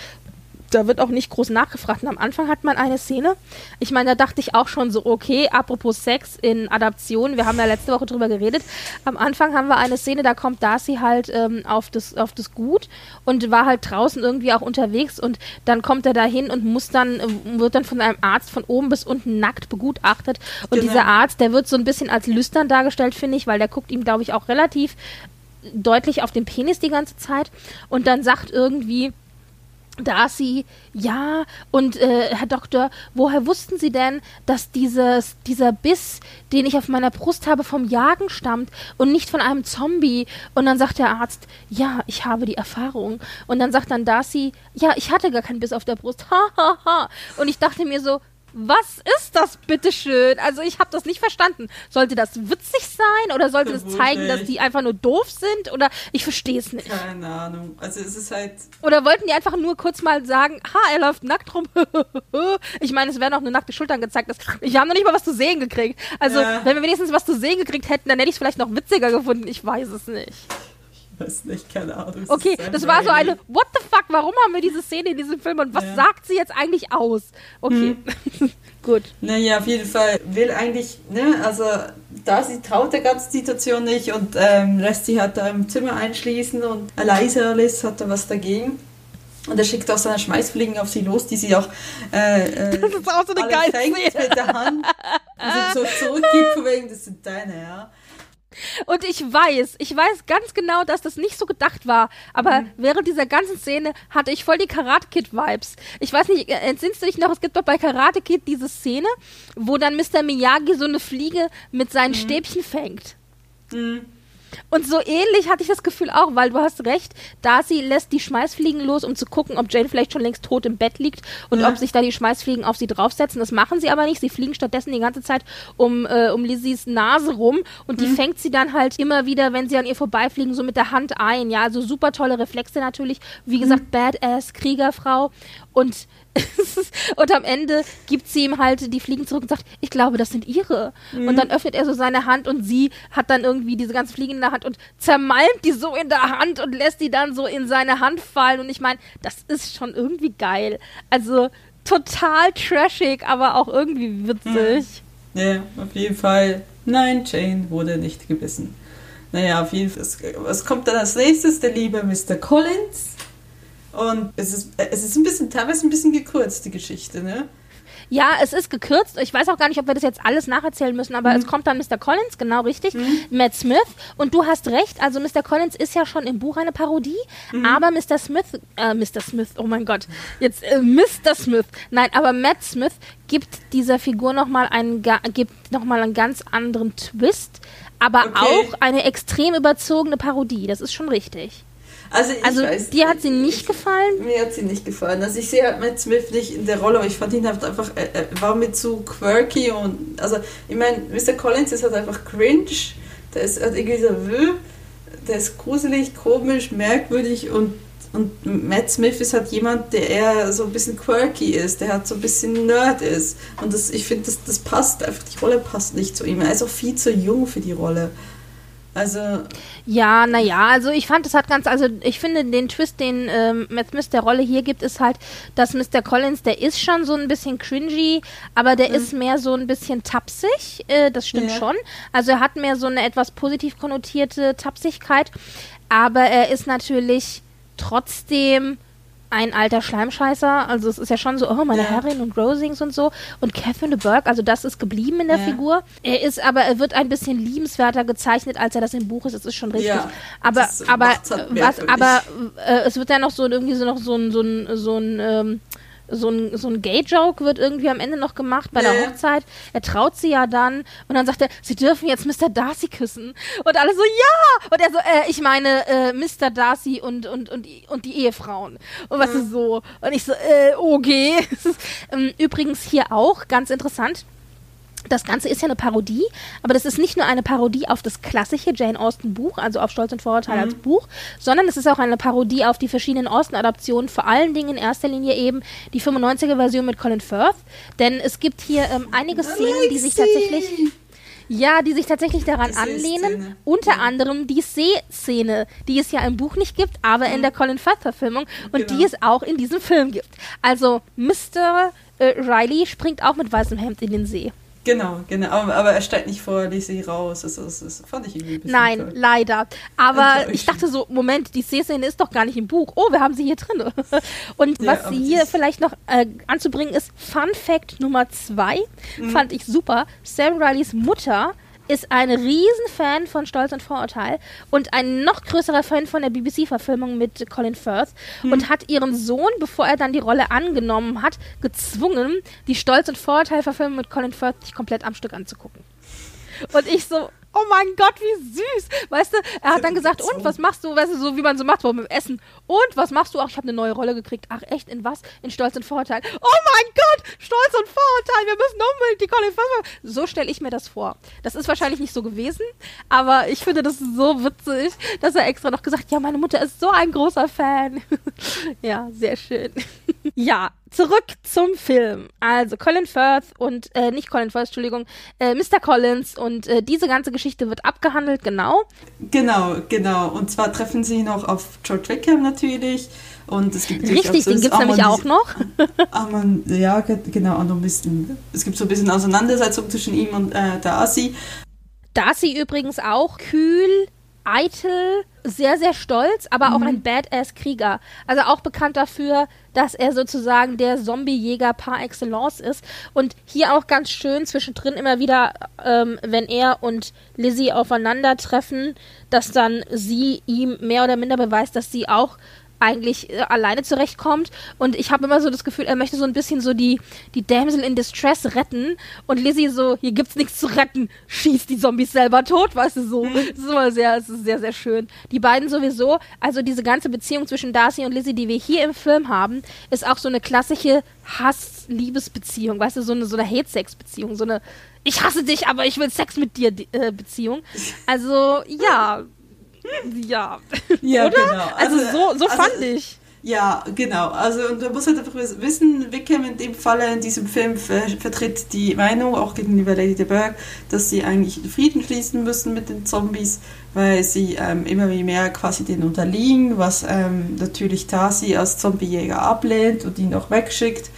da wird auch nicht groß nachgefragt. Und am Anfang hat man eine Szene. Ich meine, da dachte ich auch schon so, okay, apropos Sex in Adaption, wir haben ja letzte Woche drüber geredet. Am Anfang haben wir eine Szene, da kommt Darcy halt ähm, auf, das, auf das Gut und war halt draußen irgendwie auch unterwegs und dann kommt er dahin und muss dann, wird dann von einem Arzt von oben bis unten nackt begutachtet. Und genau. dieser Arzt, der wird so ein bisschen als lüstern dargestellt, finde ich, weil der guckt ihm, glaube ich, auch relativ deutlich auf den Penis die ganze Zeit und dann sagt irgendwie, Darcy, ja, und äh, Herr Doktor, woher wussten Sie denn, dass dieses, dieser Biss, den ich auf meiner Brust habe, vom Jagen stammt und nicht von einem Zombie? Und dann sagt der Arzt, ja, ich habe die Erfahrung. Und dann sagt dann Darcy, ja, ich hatte gar keinen Biss auf der Brust. Ha, ha, ha. Und ich dachte mir so, was ist das bitteschön? Also ich habe das nicht verstanden. Sollte das witzig sein oder sollte das zeigen, dass die einfach nur doof sind oder ich verstehe es nicht. Keine Ahnung. Also es ist halt. Oder wollten die einfach nur kurz mal sagen, ha, er läuft nackt rum. ich meine, es wäre noch eine nackte Schultern gezeigt. Ich habe noch nicht mal was zu sehen gekriegt. Also ja. wenn wir wenigstens was zu sehen gekriegt hätten, dann hätte ich es vielleicht noch witziger gefunden. Ich weiß es nicht weiß nicht, keine Ahnung. Okay, das war so eine, what the fuck, warum haben wir diese Szene in diesem Film und was ja. sagt sie jetzt eigentlich aus? Okay, hm. gut. Naja, auf jeden Fall will eigentlich, ne, also da sie traut der ganzen Situation nicht und ähm, lässt sie halt da im Zimmer einschließen und Eliza Alice hat da was dagegen. Und er schickt auch seine Schmeißfliegen auf sie los, die sie auch äh, äh, Das ist auch so eine geile Szene. mit der Hand und so zurückgibt, von wegen, das sind deine, ja. Und ich weiß, ich weiß ganz genau, dass das nicht so gedacht war. Aber mhm. während dieser ganzen Szene hatte ich voll die Karate Kid Vibes. Ich weiß nicht, äh, entsinnst du dich noch? Es gibt doch bei Karate Kid diese Szene, wo dann Mr. Miyagi so eine Fliege mit seinen mhm. Stäbchen fängt. Mhm. Und so ähnlich hatte ich das Gefühl auch, weil du hast recht, Darcy lässt die Schmeißfliegen los, um zu gucken, ob Jane vielleicht schon längst tot im Bett liegt und ja. ob sich da die Schmeißfliegen auf sie draufsetzen. Das machen sie aber nicht. Sie fliegen stattdessen die ganze Zeit um, äh, um Lizzies Nase rum und die mhm. fängt sie dann halt immer wieder, wenn sie an ihr vorbeifliegen, so mit der Hand ein. Ja, also super tolle Reflexe natürlich. Wie gesagt, mhm. Badass, Kriegerfrau. Und und am Ende gibt sie ihm halt die Fliegen zurück und sagt, ich glaube, das sind ihre. Mhm. Und dann öffnet er so seine Hand und sie hat dann irgendwie diese ganzen Fliegen in der Hand und zermalmt die so in der Hand und lässt die dann so in seine Hand fallen. Und ich meine, das ist schon irgendwie geil. Also total trashig, aber auch irgendwie witzig. Mhm. Ja, auf jeden Fall. Nein, Jane wurde nicht gebissen. Naja, auf jeden Fall. Was kommt dann als nächstes? Der liebe Mr. Collins und es ist, es ist ein bisschen, teilweise ein bisschen gekürzt, die Geschichte, ne? Ja, es ist gekürzt. Ich weiß auch gar nicht, ob wir das jetzt alles nacherzählen müssen, aber mhm. es kommt dann Mr. Collins, genau richtig, mhm. Matt Smith. Und du hast recht, also Mr. Collins ist ja schon im Buch eine Parodie, mhm. aber Mr. Smith, äh, Mr. Smith, oh mein Gott, jetzt äh, Mr. Smith, nein, aber Matt Smith gibt dieser Figur nochmal einen, gibt noch einen ganz anderen Twist, aber okay. auch eine extrem überzogene Parodie, das ist schon richtig. Also, also weiß, dir hat sie nicht ich, gefallen? Mir hat sie nicht gefallen. Also ich sehe halt Matt Smith nicht in der Rolle, aber ich fand ihn halt einfach, er, war mir zu quirky und, also ich meine, Mr. Collins ist halt einfach cringe, der ist halt irgendwie so, der ist gruselig, komisch, merkwürdig und und Matt Smith ist halt jemand, der eher so ein bisschen quirky ist, der halt so ein bisschen Nerd ist. Und das, ich finde, das, das passt einfach, die Rolle passt nicht zu ihm. Er ist auch viel zu jung für die Rolle. Also. Ja, naja, also ich fand, es hat ganz, also ich finde den Twist, den ähm, Matt Smith der Rolle hier gibt, ist halt, dass Mr. Collins, der ist schon so ein bisschen cringy, aber der mhm. ist mehr so ein bisschen tapsig, äh, das stimmt ja. schon. Also er hat mehr so eine etwas positiv konnotierte Tapsigkeit, aber er ist natürlich trotzdem ein alter Schleimscheißer. Also es ist ja schon so, oh, meine ja. Herrin und Rosings und so. Und Catherine de Burgh, also das ist geblieben in der ja. Figur. Er ist aber, er wird ein bisschen liebenswerter gezeichnet, als er das im Buch ist. Das ist schon richtig. Ja, aber, aber, was, aber äh, es wird ja noch so irgendwie so noch so ein, so ein, so ein ähm, so ein, so ein Gay-Joke wird irgendwie am Ende noch gemacht bei der Hochzeit. Er traut sie ja dann und dann sagt er, sie dürfen jetzt Mr. Darcy küssen. Und alle so, ja! Und er so, äh, ich meine, äh, Mr. Darcy und, und, und, und die Ehefrauen. Und was mhm. ist so? Und ich so, äh, okay. Ähm, übrigens hier auch, ganz interessant, das Ganze ist ja eine Parodie, aber das ist nicht nur eine Parodie auf das klassische Jane Austen Buch, also auf Stolz und Vorurteil mhm. als Buch, sondern es ist auch eine Parodie auf die verschiedenen Austen-Adaptionen, vor allen Dingen in erster Linie eben die 95er-Version mit Colin Firth, denn es gibt hier ähm, einige Szenen, die sich tatsächlich ja, die sich tatsächlich daran anlehnen. Unter ja. anderem die See-Szene, die es ja im Buch nicht gibt, aber mhm. in der Colin Firth-Verfilmung und genau. die es auch in diesem Film gibt. Also Mr. Äh, Riley springt auch mit weißem Hemd in den See. Genau, genau. Aber, aber, er steigt nicht vor Lizzie raus. Das, das, das fand ich irgendwie ein bisschen Nein, toll. leider. Aber ich dachte so, Moment, die Szene ist doch gar nicht im Buch. Oh, wir haben sie hier drin. Und ja, was hier vielleicht noch äh, anzubringen ist, Fun Fact Nummer zwei, mhm. fand ich super. Sam Rileys Mutter ist ein Riesenfan von Stolz und Vorurteil und ein noch größerer Fan von der BBC-Verfilmung mit Colin Firth hm. und hat ihren Sohn, bevor er dann die Rolle angenommen hat, gezwungen, die Stolz und Vorurteil-Verfilmung mit Colin Firth sich komplett am Stück anzugucken. Und ich so, oh mein Gott, wie süß. Weißt du, er hat dann gesagt, und was machst du, weißt du, so wie man so macht, mit dem Essen. Und was machst du? Ach, ich habe eine neue Rolle gekriegt. Ach, echt, in was? In Stolz und Vorurteil. Oh mein Gott, Stolz und Vorurteil, wir müssen unbedingt die Colin Firth. So stelle ich mir das vor. Das ist wahrscheinlich nicht so gewesen, aber ich finde das so witzig, dass er extra noch gesagt, ja, meine Mutter ist so ein großer Fan. ja, sehr schön. ja, zurück zum Film. Also Colin Firth und, äh, nicht Colin Firth, Entschuldigung, äh, Mr. Collins und äh, diese ganze Geschichte wird abgehandelt, genau. Genau, genau. Und zwar treffen sie noch auf George Wickham natürlich. Und es gibt Richtig, so den gibt es nämlich auch noch. Amon, ja, genau, noch ein bisschen. Es gibt so ein bisschen Auseinandersetzung zwischen ihm und äh, Darcy. Darcy übrigens auch kühl, eitel, sehr, sehr stolz, aber mhm. auch ein Badass-Krieger. Also auch bekannt dafür, dass er sozusagen der Zombie-Jäger par excellence ist. Und hier auch ganz schön zwischendrin immer wieder, ähm, wenn er und Lizzie aufeinandertreffen, dass dann sie ihm mehr oder minder beweist, dass sie auch eigentlich äh, alleine zurechtkommt. Und ich habe immer so das Gefühl, er möchte so ein bisschen so die, die Damsel in Distress retten. Und Lizzie so, hier gibt's nichts zu retten, schießt die Zombies selber tot, weißt du so. Das ist immer sehr, das ist sehr, sehr schön. Die beiden sowieso, also diese ganze Beziehung zwischen Darcy und Lizzie, die wir hier im Film haben, ist auch so eine klassische Hass-Liebesbeziehung, weißt du, so eine, so eine Hate-Sex-Beziehung, so eine Ich hasse dich, aber ich will Sex mit dir äh, Beziehung. Also, ja, ja. Ja, Oder? genau. Also, so, so also, fand ich. Ja, genau. Also und du musst halt einfach wissen, Wickham in dem Falle in diesem Film ver vertritt die Meinung, auch gegenüber Lady de Burgh, dass sie eigentlich Frieden schließen müssen mit den Zombies, weil sie ähm, immer wie mehr quasi denen unterliegen, was ähm, natürlich Tasi als Zombiejäger ablehnt und ihn auch wegschickt.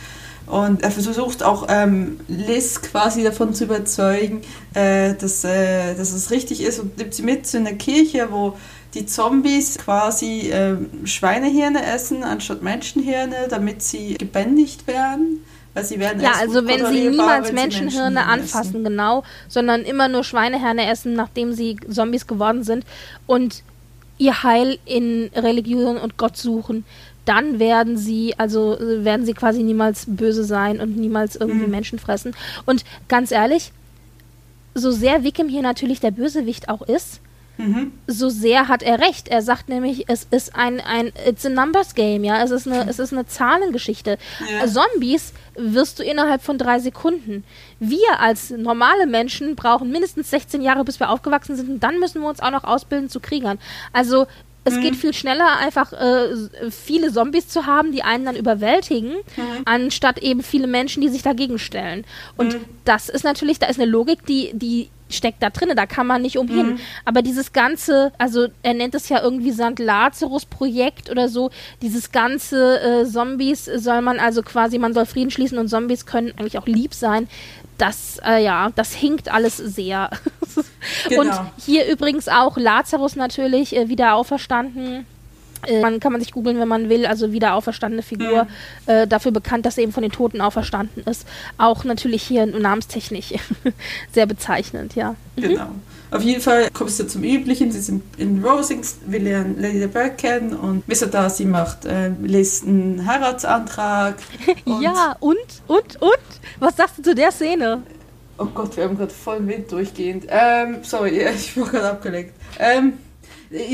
Und er versucht auch ähm, Liz quasi davon zu überzeugen, äh, dass, äh, dass es richtig ist und nimmt sie mit zu einer Kirche, wo die Zombies quasi äh, Schweinehirne essen anstatt Menschenhirne, damit sie gebändigt werden. Weil sie werden ja, also wenn sie niemals wenn Menschenhirne Menschen anfassen, essen. genau, sondern immer nur Schweinehirne essen, nachdem sie Zombies geworden sind und ihr Heil in Religion und Gott suchen, dann werden sie, also werden sie quasi niemals böse sein und niemals irgendwie mhm. Menschen fressen. Und ganz ehrlich, so sehr Wickham hier natürlich der Bösewicht auch ist, Mhm. so sehr hat er recht. Er sagt nämlich, es ist ein, ein it's a numbers game, ja, es ist eine, es ist eine Zahlengeschichte. Ja. Zombies wirst du innerhalb von drei Sekunden. Wir als normale Menschen brauchen mindestens 16 Jahre, bis wir aufgewachsen sind und dann müssen wir uns auch noch ausbilden zu Kriegern. Also es mhm. geht viel schneller, einfach äh, viele Zombies zu haben, die einen dann überwältigen, mhm. anstatt eben viele Menschen, die sich dagegen stellen. Und mhm. das ist natürlich, da ist eine Logik, die, die steckt da drin, da kann man nicht umhin. Mhm. Aber dieses ganze, also er nennt es ja irgendwie St. Lazarus-Projekt oder so, dieses ganze äh, Zombies soll man also quasi, man soll Frieden schließen und Zombies können eigentlich auch lieb sein. Das, äh, ja, das hinkt alles sehr. genau. Und hier übrigens auch Lazarus natürlich äh, wieder auferstanden. Äh, man kann man sich googeln, wenn man will, also wieder auferstandene Figur, mhm. dafür bekannt, dass er eben von den Toten auferstanden ist. Auch natürlich hier namenstechnisch sehr bezeichnend, ja. Mhm. Genau. Auf jeden Fall kommst du zum Üblichen. Sie sind in Rosings, wir lernen Lady Bird kennen und Mr. Darcy macht äh, liest einen Heiratsantrag. Und ja, und, und, und? Was sagst du zu der Szene? Oh Gott, wir haben gerade voll Wind durchgehend. Ähm, sorry, ich war gerade abgelenkt. Ähm,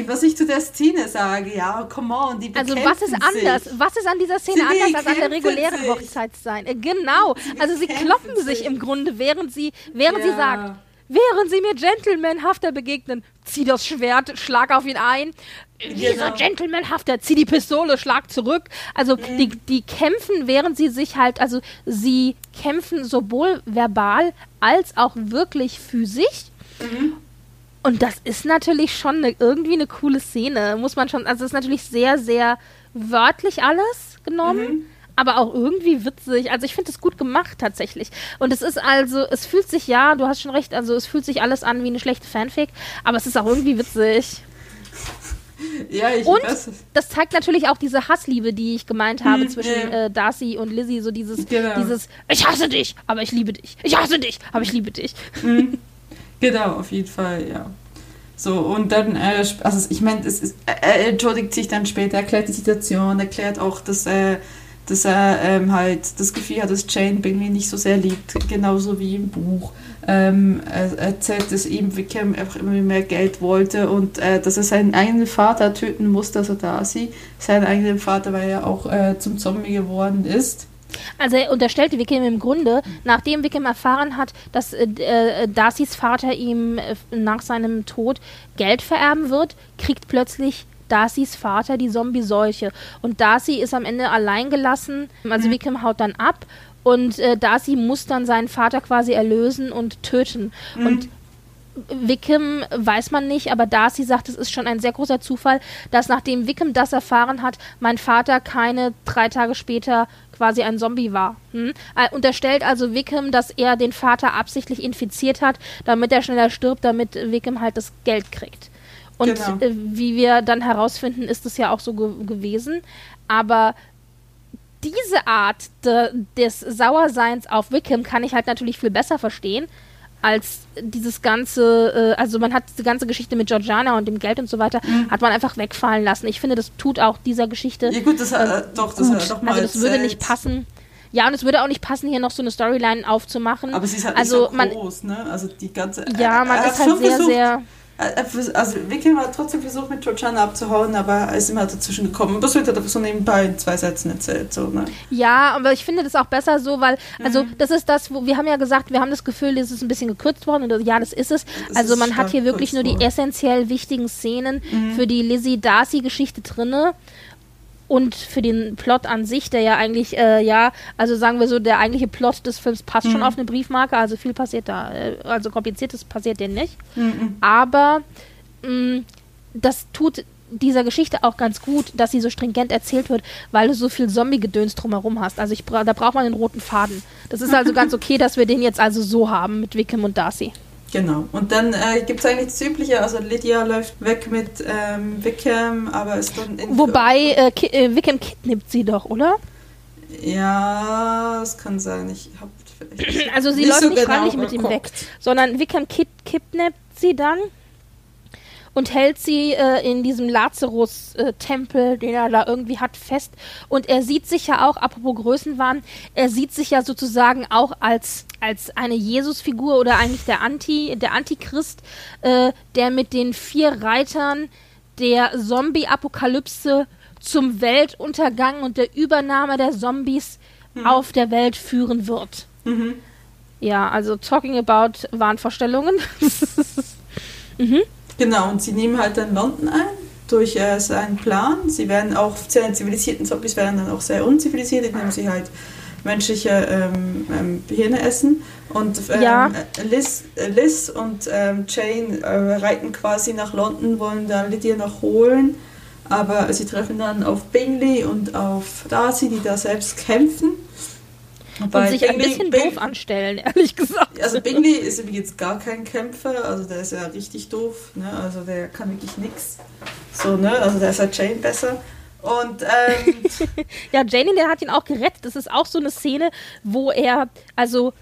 was ich zu der Szene sage, ja, come on, die Also was ist anders? Sich. Was ist an dieser Szene sie anders als an der regulären sich. Hochzeitszeit? Äh, genau, sie also sie kloppen sich. sich im Grunde, während sie, während ja. sie sagt, während sie mir gentlemanhafter begegnen, zieh das Schwert, schlag auf ihn ein. Genau. Dieser gentlemanhafter, zieh die Pistole, schlag zurück. Also mhm. die, die kämpfen, während sie sich halt, also sie kämpfen sowohl verbal als auch wirklich physisch. Mhm. Und das ist natürlich schon eine, irgendwie eine coole Szene, muss man schon, also es ist natürlich sehr, sehr wörtlich alles genommen. Mhm. Aber auch irgendwie witzig. Also ich finde es gut gemacht tatsächlich. Und es ist also, es fühlt sich ja, du hast schon recht, also es fühlt sich alles an wie eine schlechte Fanfic, aber es ist auch irgendwie witzig. Ja, ich und weiß. das zeigt natürlich auch diese Hassliebe, die ich gemeint habe hm, zwischen ja. äh, Darcy und Lizzie. So dieses, genau. dieses, ich hasse dich, aber ich liebe dich. Ich hasse dich, aber ich liebe dich. Hm. Genau, auf jeden Fall, ja. So, und dann, äh, also ich meine, er entschuldigt sich dann später, erklärt die Situation, erklärt auch, dass er, dass er ähm, halt das Gefühl hat, dass Jane Bingley nicht so sehr liebt, genauso wie im Buch. Ähm, er erzählt, dass ihm Wickham einfach immer mehr Geld wollte und äh, dass er seinen eigenen Vater töten musste, also Darcy, seinen eigenen Vater, weil er auch äh, zum Zombie geworden ist. Also er unterstellte Wickham im Grunde, nachdem Wickham erfahren hat, dass äh, äh, Darcys Vater ihm äh, nach seinem Tod Geld vererben wird, kriegt plötzlich Darcys Vater die Zombie-Seuche. Und Darcy ist am Ende allein gelassen. Also mhm. Wickham haut dann ab und äh, Darcy muss dann seinen Vater quasi erlösen und töten. Mhm. Und Wickham weiß man nicht, aber Darcy sagt, es ist schon ein sehr großer Zufall, dass nachdem Wickham das erfahren hat, mein Vater keine drei Tage später quasi ein Zombie war. Hm? Er unterstellt also Wickham, dass er den Vater absichtlich infiziert hat, damit er schneller stirbt, damit Wickham halt das Geld kriegt. Und genau. äh, wie wir dann herausfinden, ist es ja auch so ge gewesen. Aber diese Art de des Sauerseins auf Wickham kann ich halt natürlich viel besser verstehen, als dieses ganze, äh, also man hat diese ganze Geschichte mit Georgiana und dem Geld und so weiter, mhm. hat man einfach wegfallen lassen. Ich finde, das tut auch dieser Geschichte. Ja gut, das hat, äh, doch, das gut. hat doch mal Also das würde nicht passen. Ja, und es würde auch nicht passen, hier noch so eine Storyline aufzumachen. Aber sie ist halt also nicht so man, groß, ne? Also die ganze. Ja, man ist halt sehr, versucht, sehr also Wickham hat trotzdem versucht, mit Georgiana abzuhauen, aber er ist immer dazwischen gekommen. Das wird er so nebenbei in zwei Sätzen erzählt. So, ne? Ja, aber ich finde das auch besser so, weil, also mhm. das ist das, wo wir haben ja gesagt, wir haben das Gefühl, das ist ein bisschen gekürzt worden. Und ja, das ist es. Das also man hat hier wirklich nur die essentiell wichtigen Szenen mhm. für die Lizzie-Darcy-Geschichte drinne und für den Plot an sich, der ja eigentlich, äh, ja, also sagen wir so, der eigentliche Plot des Films passt mhm. schon auf eine Briefmarke, also viel passiert da, äh, also kompliziertes passiert denn nicht. Mhm. Aber mh, mm, das tut dieser Geschichte auch ganz gut, dass sie so stringent erzählt wird, weil du so viel Zombie-Gedöns drumherum hast. Also ich, da braucht man den roten Faden. Das ist also ganz okay, dass wir den jetzt also so haben mit Wickham und Darcy. Genau. Und dann äh, gibt es eigentlich das Übliche, also Lydia läuft weg mit ähm, Wickham, aber ist dann in Wobei, äh, Ki äh, Wickham kidnappt sie doch, oder? Ja, es kann sein. Ich hab vielleicht Also sie läuft so nicht genau freiwillig mit ihm weg, sondern Wickham kid kidnappt sie dann und hält sie äh, in diesem Lazarus-Tempel, äh, den er da irgendwie hat, fest. Und er sieht sich ja auch, apropos Größenwahn, er sieht sich ja sozusagen auch als, als eine Jesus-Figur oder eigentlich der Anti, der Antichrist, äh, der mit den vier Reitern der Zombie-Apokalypse zum Weltuntergang und der Übernahme der Zombies mhm. auf der Welt führen wird. Mhm. Ja, also talking about Wahnvorstellungen. mhm. Genau, und sie nehmen halt dann London ein durch äh, seinen Plan. Sie werden auch, sehr zivilisierten Zombies werden dann auch sehr unzivilisiert, indem sie halt menschliche ähm, ähm, Hirne essen. Und ähm, ja. Liz, Liz und ähm, Jane äh, reiten quasi nach London, wollen da Lydia noch holen. Aber sie treffen dann auf Bingley und auf Darcy, die da selbst kämpfen. Und sich Bingley, ein bisschen Bing, doof anstellen, ehrlich gesagt. Also Bingley ist jetzt gar kein Kämpfer, also der ist ja richtig doof, ne? also der kann wirklich nichts. So, ne? Also der ist halt Jane besser. Und ähm, ja, Jane, der hat ihn auch gerettet. Das ist auch so eine Szene, wo er, also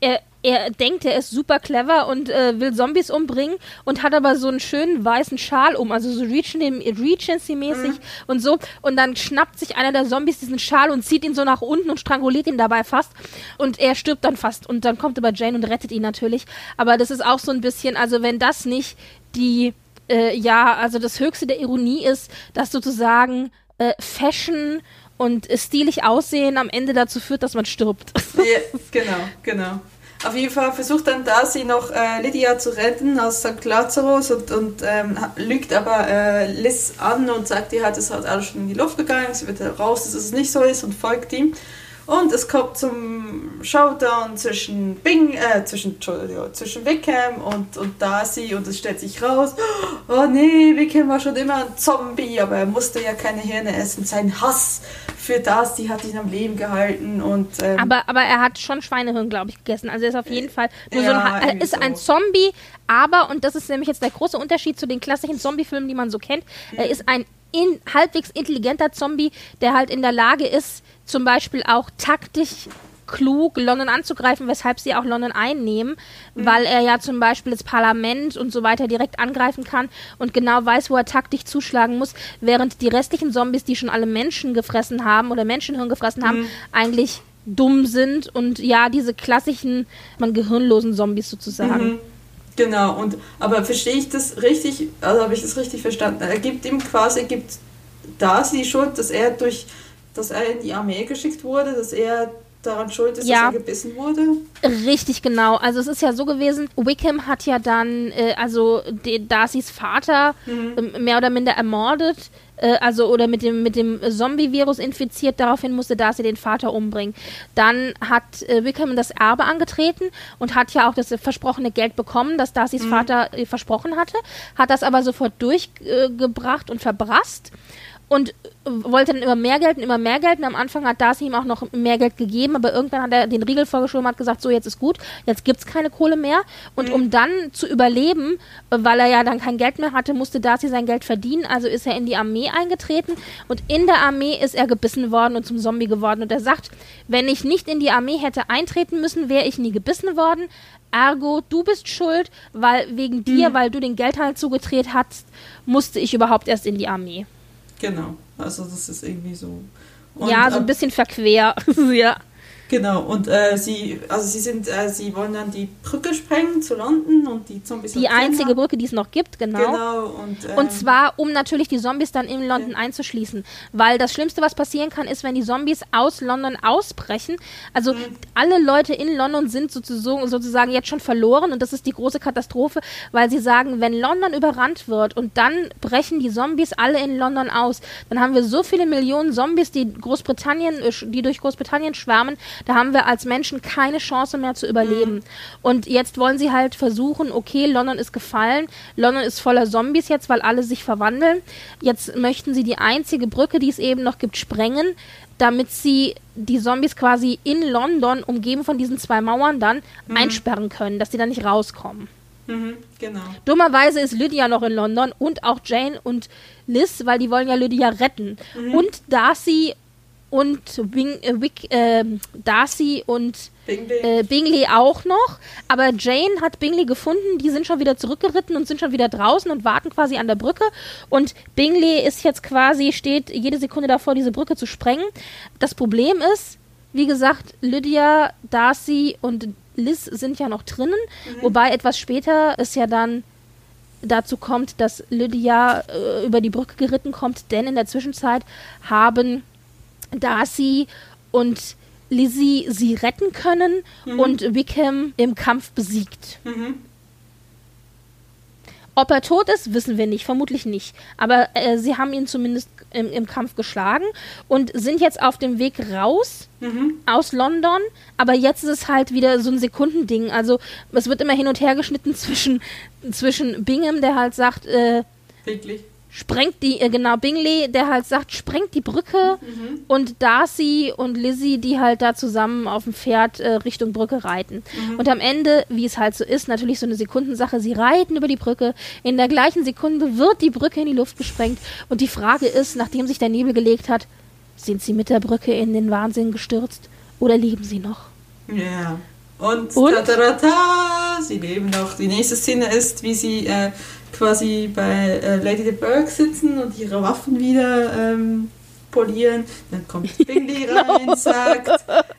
er, er denkt, er ist super clever und äh, will Zombies umbringen und hat aber so einen schönen weißen Schal um, also so Regency-mäßig mhm. und so. Und dann schnappt sich einer der Zombies diesen Schal und zieht ihn so nach unten und stranguliert ihn dabei fast. Und er stirbt dann fast. Und dann kommt aber Jane und rettet ihn natürlich. Aber das ist auch so ein bisschen, also wenn das nicht die, äh, ja, also das Höchste der Ironie ist, dass sozusagen äh, Fashion und stilig aussehen am Ende dazu führt, dass man stirbt. Ja, genau, genau. Auf jeden Fall versucht dann Darcy noch äh, Lydia zu retten aus St. Lazarus und, und ähm, lügt aber äh, Liz an und sagt ihr, hat es halt alles schon in die Luft gegangen, sie wird raus, dass es nicht so ist und folgt ihm. Und es kommt zum Showdown zwischen Bing, äh, zwischen, Entschuldigung, zwischen Wickham und, und Darcy und es stellt sich raus, oh nee, Wickham war schon immer ein Zombie, aber er musste ja keine Hirne essen. Sein Hass für Darcy hat ihn am Leben gehalten und... Ähm, aber, aber er hat schon Schweinehirn, glaube ich, gegessen. Also er ist auf jeden Fall nur ja, so ein, er ist so. ein Zombie, aber, und das ist nämlich jetzt der große Unterschied zu den klassischen Zombie-Filmen, die man so kennt, mhm. er ist ein in, halbwegs intelligenter Zombie, der halt in der Lage ist, zum Beispiel auch taktisch klug, London anzugreifen, weshalb sie auch London einnehmen, mhm. weil er ja zum Beispiel das Parlament und so weiter direkt angreifen kann und genau weiß, wo er taktisch zuschlagen muss, während die restlichen Zombies, die schon alle Menschen gefressen haben oder Menschenhirn gefressen haben, mhm. eigentlich dumm sind und ja, diese klassischen, man gehirnlosen Zombies sozusagen. Mhm. Genau, und aber verstehe ich das richtig, also habe ich das richtig verstanden? Er gibt ihm quasi, gibt Darcy die Schuld, dass er durch dass er in die Armee geschickt wurde, dass er daran schuld ist, ja. dass er gebissen wurde? Richtig, genau. Also es ist ja so gewesen, Wickham hat ja dann, äh, also Darcys Vater mhm. äh, mehr oder minder ermordet, äh, also oder mit dem, mit dem Zombie-Virus infiziert, daraufhin musste Darcy den Vater umbringen. Dann hat äh, Wickham das Erbe angetreten und hat ja auch das versprochene Geld bekommen, das Darcys mhm. Vater äh, versprochen hatte, hat das aber sofort durchgebracht und verbrasst und wollte dann immer mehr Geld und immer mehr Geld. Und am Anfang hat Darcy ihm auch noch mehr Geld gegeben, aber irgendwann hat er den Riegel vorgeschoben und hat gesagt, so jetzt ist gut, jetzt gibt es keine Kohle mehr. Und mhm. um dann zu überleben, weil er ja dann kein Geld mehr hatte, musste Darcy sein Geld verdienen. Also ist er in die Armee eingetreten und in der Armee ist er gebissen worden und zum Zombie geworden. Und er sagt, wenn ich nicht in die Armee hätte eintreten müssen, wäre ich nie gebissen worden. Ergo, du bist schuld, weil wegen dir, mhm. weil du den Geldhahn zugedreht hast, musste ich überhaupt erst in die Armee. Genau. Also das ist irgendwie so. Und, ja, so ein bisschen verquer. ja. Genau, und äh, sie, also sie sind, äh, sie wollen dann die Brücke sprengen zu London und die Zombies. Die einzige Brücke, die es noch gibt, genau. Genau, und, äh, und zwar, um natürlich die Zombies dann in London okay. einzuschließen. Weil das Schlimmste, was passieren kann, ist, wenn die Zombies aus London ausbrechen. Also mhm. alle Leute in London sind sozusagen, sozusagen jetzt schon verloren und das ist die große Katastrophe, weil sie sagen, wenn London überrannt wird und dann brechen die Zombies alle in London aus, dann haben wir so viele Millionen Zombies, die Großbritannien, äh, die durch Großbritannien schwärmen, da haben wir als Menschen keine Chance mehr zu überleben. Mhm. Und jetzt wollen sie halt versuchen, okay, London ist gefallen, London ist voller Zombies jetzt, weil alle sich verwandeln. Jetzt möchten sie die einzige Brücke, die es eben noch gibt, sprengen, damit sie die Zombies quasi in London, umgeben von diesen zwei Mauern, dann mhm. einsperren können, dass sie dann nicht rauskommen. Mhm, genau. Dummerweise ist Lydia noch in London und auch Jane und Liz, weil die wollen ja Lydia retten. Mhm. Und Darcy und Wing, äh, Wick, äh, Darcy und Bingley. Äh, Bingley auch noch. Aber Jane hat Bingley gefunden, die sind schon wieder zurückgeritten und sind schon wieder draußen und warten quasi an der Brücke. Und Bingley ist jetzt quasi, steht jede Sekunde davor, diese Brücke zu sprengen. Das Problem ist, wie gesagt, Lydia, Darcy und Liz sind ja noch drinnen, mhm. wobei etwas später es ja dann dazu kommt, dass Lydia äh, über die Brücke geritten kommt, denn in der Zwischenzeit haben Darcy und Lizzie sie retten können mhm. und Wickham im Kampf besiegt. Mhm. Ob er tot ist, wissen wir nicht, vermutlich nicht. Aber äh, sie haben ihn zumindest im, im, Kampf geschlagen und sind jetzt auf dem Weg raus mhm. aus London. Aber jetzt ist es halt wieder so ein Sekundending. Also es wird immer hin und her geschnitten zwischen, zwischen Bingham, der halt sagt, äh, Wirklich? Sprengt die, äh, genau, Bingley, der halt sagt, sprengt die Brücke mhm. und Darcy und Lizzie, die halt da zusammen auf dem Pferd äh, Richtung Brücke reiten. Mhm. Und am Ende, wie es halt so ist, natürlich so eine Sekundensache, sie reiten über die Brücke, in der gleichen Sekunde wird die Brücke in die Luft gesprengt und die Frage ist, nachdem sich der Nebel gelegt hat, sind sie mit der Brücke in den Wahnsinn gestürzt oder leben sie noch? Ja. Und, und? Ta -ta -ta sie leben noch. Die nächste Szene ist, wie sie äh, quasi bei äh, Lady the Burke sitzen und ihre Waffen wieder ähm, polieren. Dann kommt Bingley genau. rein, sagt,